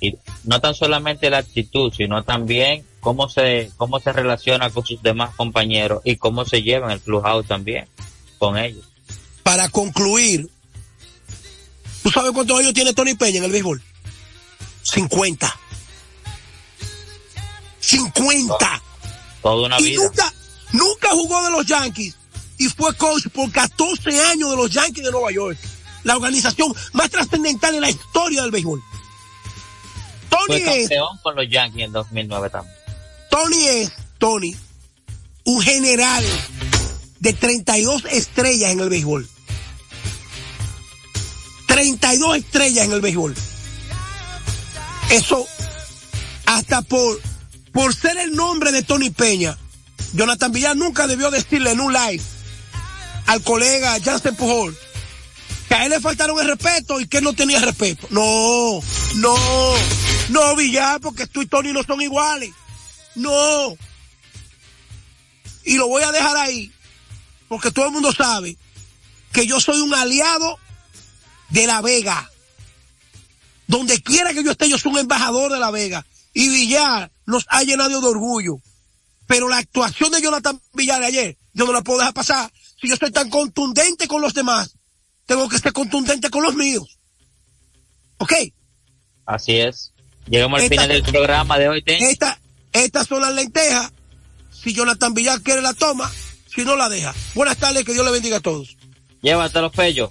K: Y no tan solamente la actitud, sino también cómo se, cómo se relaciona con sus demás compañeros y cómo se lleva en el clubhouse también con ellos.
L: Para concluir, ¿tú sabes cuántos años tiene Tony Peña en el béisbol? 50. 50.
K: Toda una
L: y
K: vida.
L: nunca, nunca jugó de los Yankees y fue coach por 14 años de los Yankees de Nueva York. La organización más trascendental en la historia del béisbol. Tony
K: Fue
L: es,
K: con los Yankees en 2009 también.
L: Tony es, Tony, un general de 32 estrellas en el béisbol. 32 estrellas en el béisbol. Eso, hasta por, por ser el nombre de Tony Peña, Jonathan Villar nunca debió decirle en un live al colega Jansen Pujol que a él le faltaron el respeto y que él no tenía respeto. No, no, no, Villar, porque tú y Tony no son iguales. No. Y lo voy a dejar ahí, porque todo el mundo sabe que yo soy un aliado de La Vega. Donde quiera que yo esté, yo soy un embajador de La Vega. Y Villar nos ha llenado de orgullo. Pero la actuación de Jonathan Villar de ayer, yo no la puedo dejar pasar. Si yo soy tan contundente con los demás, tengo que ser contundente con los míos. ¿Ok?
K: Así es. Llegamos al
L: Esta-
K: final del programa de hoy. Ten.
L: Esta, estas son las lentejas. Si Jonathan Villar quiere la toma, si no la deja. Buenas tardes, que Dios le bendiga a todos.
K: Llévatelo, Fello.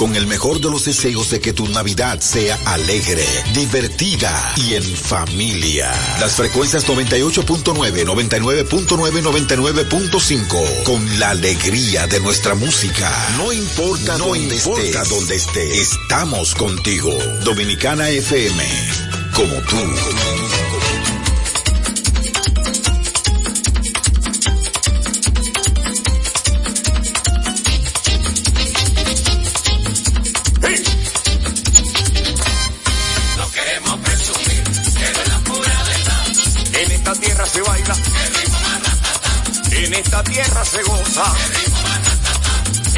M: Con el mejor de los deseos de que tu Navidad sea alegre, divertida y en familia. Las frecuencias 98.9, 99.9, 99.5. Con la alegría de nuestra música. No importa no dónde importa dónde estés. Estamos contigo. Dominicana FM. Como tú.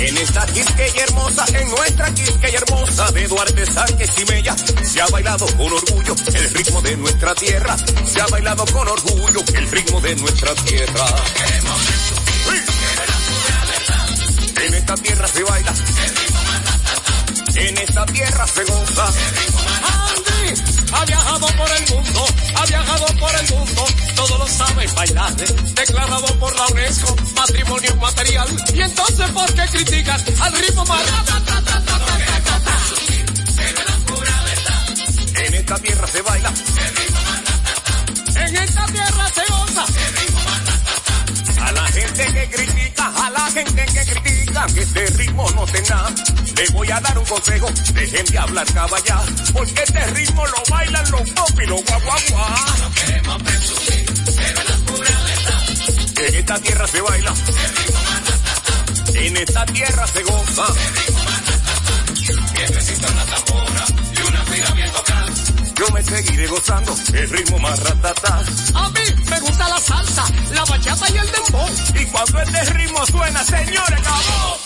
I: En esta Quisqueya hermosa, en nuestra Quisqueya hermosa de Duarte Sánchez y Mella, se ha bailado con orgullo el ritmo de nuestra tierra. Se ha bailado con orgullo el ritmo de nuestra tierra. En esta tierra se baila. En esta tierra se goza. Ha viajado por el mundo, ha viajado por el mundo, todo lo sabe bailar, declarado por la UNESCO, patrimonio material. Y entonces, ¿por qué critican al ritmo más? En esta tierra se baila. En esta tierra se goza. Critica, a la gente que critica que este ritmo no tenga, le voy a dar un consejo, dejen de hablar caballá, porque este ritmo lo bailan los pop y los guaguaguá. No queremos presumir, pero pura verdad. En esta tierra se baila, en esta tierra se goza. Yo me seguiré gozando el ritmo más ratata. A mí me gusta la salsa, la bachata y el dembow. Y cuando este ritmo suena, señores, acabó.